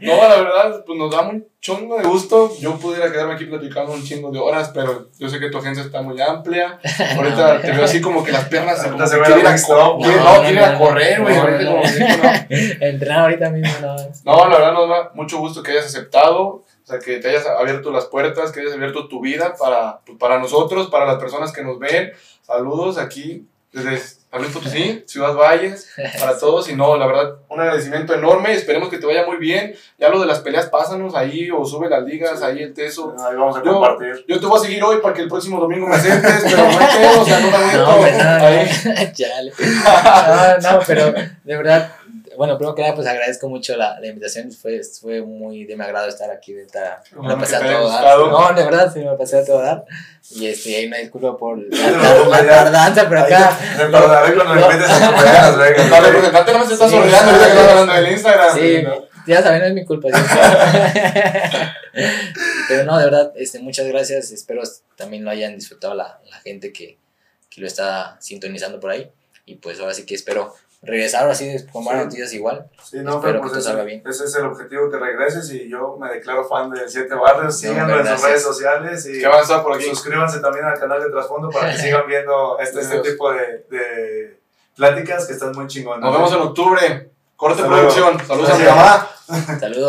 No, la verdad, pues nos da un chongo de gusto. Yo pudiera quedarme aquí platicando un chingo de horas, pero yo sé que tu agencia está muy amplia. Ahorita (laughs) te veo así como que las piernas se quieren la a co- No, no, no, quieren no, a correr, güey. no, ahorita no, como no. que no. Entrenar ahorita mismo, no. No, la verdad nos da mucho gusto que hayas aceptado, o sea, que te hayas abierto las puertas, que hayas abierto tu vida para, pues, para nosotros, para las personas que nos ven. Saludos aquí desde San Potosí, (laughs) Ciudad Valles, para todos. Y no, la verdad, un agradecimiento enorme. Esperemos que te vaya muy bien. Ya lo de las peleas, pásanos ahí o sube las ligas, ahí el teso. Ahí vamos a Yo- compartir. Yo te voy a seguir hoy para que el próximo domingo me aceptes, (laughs) pero no hay o sea, no me. No, no. (laughs) No, no, pero de verdad, bueno, primero que nada, pues agradezco mucho la, la invitación. Fue, fue muy de mi agrado estar aquí. De estar, me la pasé a todo dar. No, de verdad, sí, me la pasé a todo dar. Y este, hay una disculpa por la, (laughs) la- la tardanza, pero Ahí acá. te recordaré cuando me invites a tu pelea en Vegas. La (laughs) güey. representante no me se está Sí, sonriendo ahorita que estás hablando del Instagram. Sí, ya saben, no es mi culpa. (laughs) Pero no, de verdad, este, muchas gracias. Espero también lo hayan disfrutado la, la gente que, que lo está sintonizando por ahí. Y pues ahora sí que espero regresar ahora sí con buenas Sí. noticias igual. Sí, no, Espero que pues todo ese, salga bien. ese es el objetivo, que regreses y yo me declaro fan de Siete Barrios. Síganlo hombre, en sus redes sociales y ¿Qué va a estar por aquí? suscríbanse también al canal de Trasfondo para que sigan viendo este, este tipo de, de pláticas que están muy chingonas. Nos vemos en octubre. Corte producción. Saludos a mi mamá. Saludos.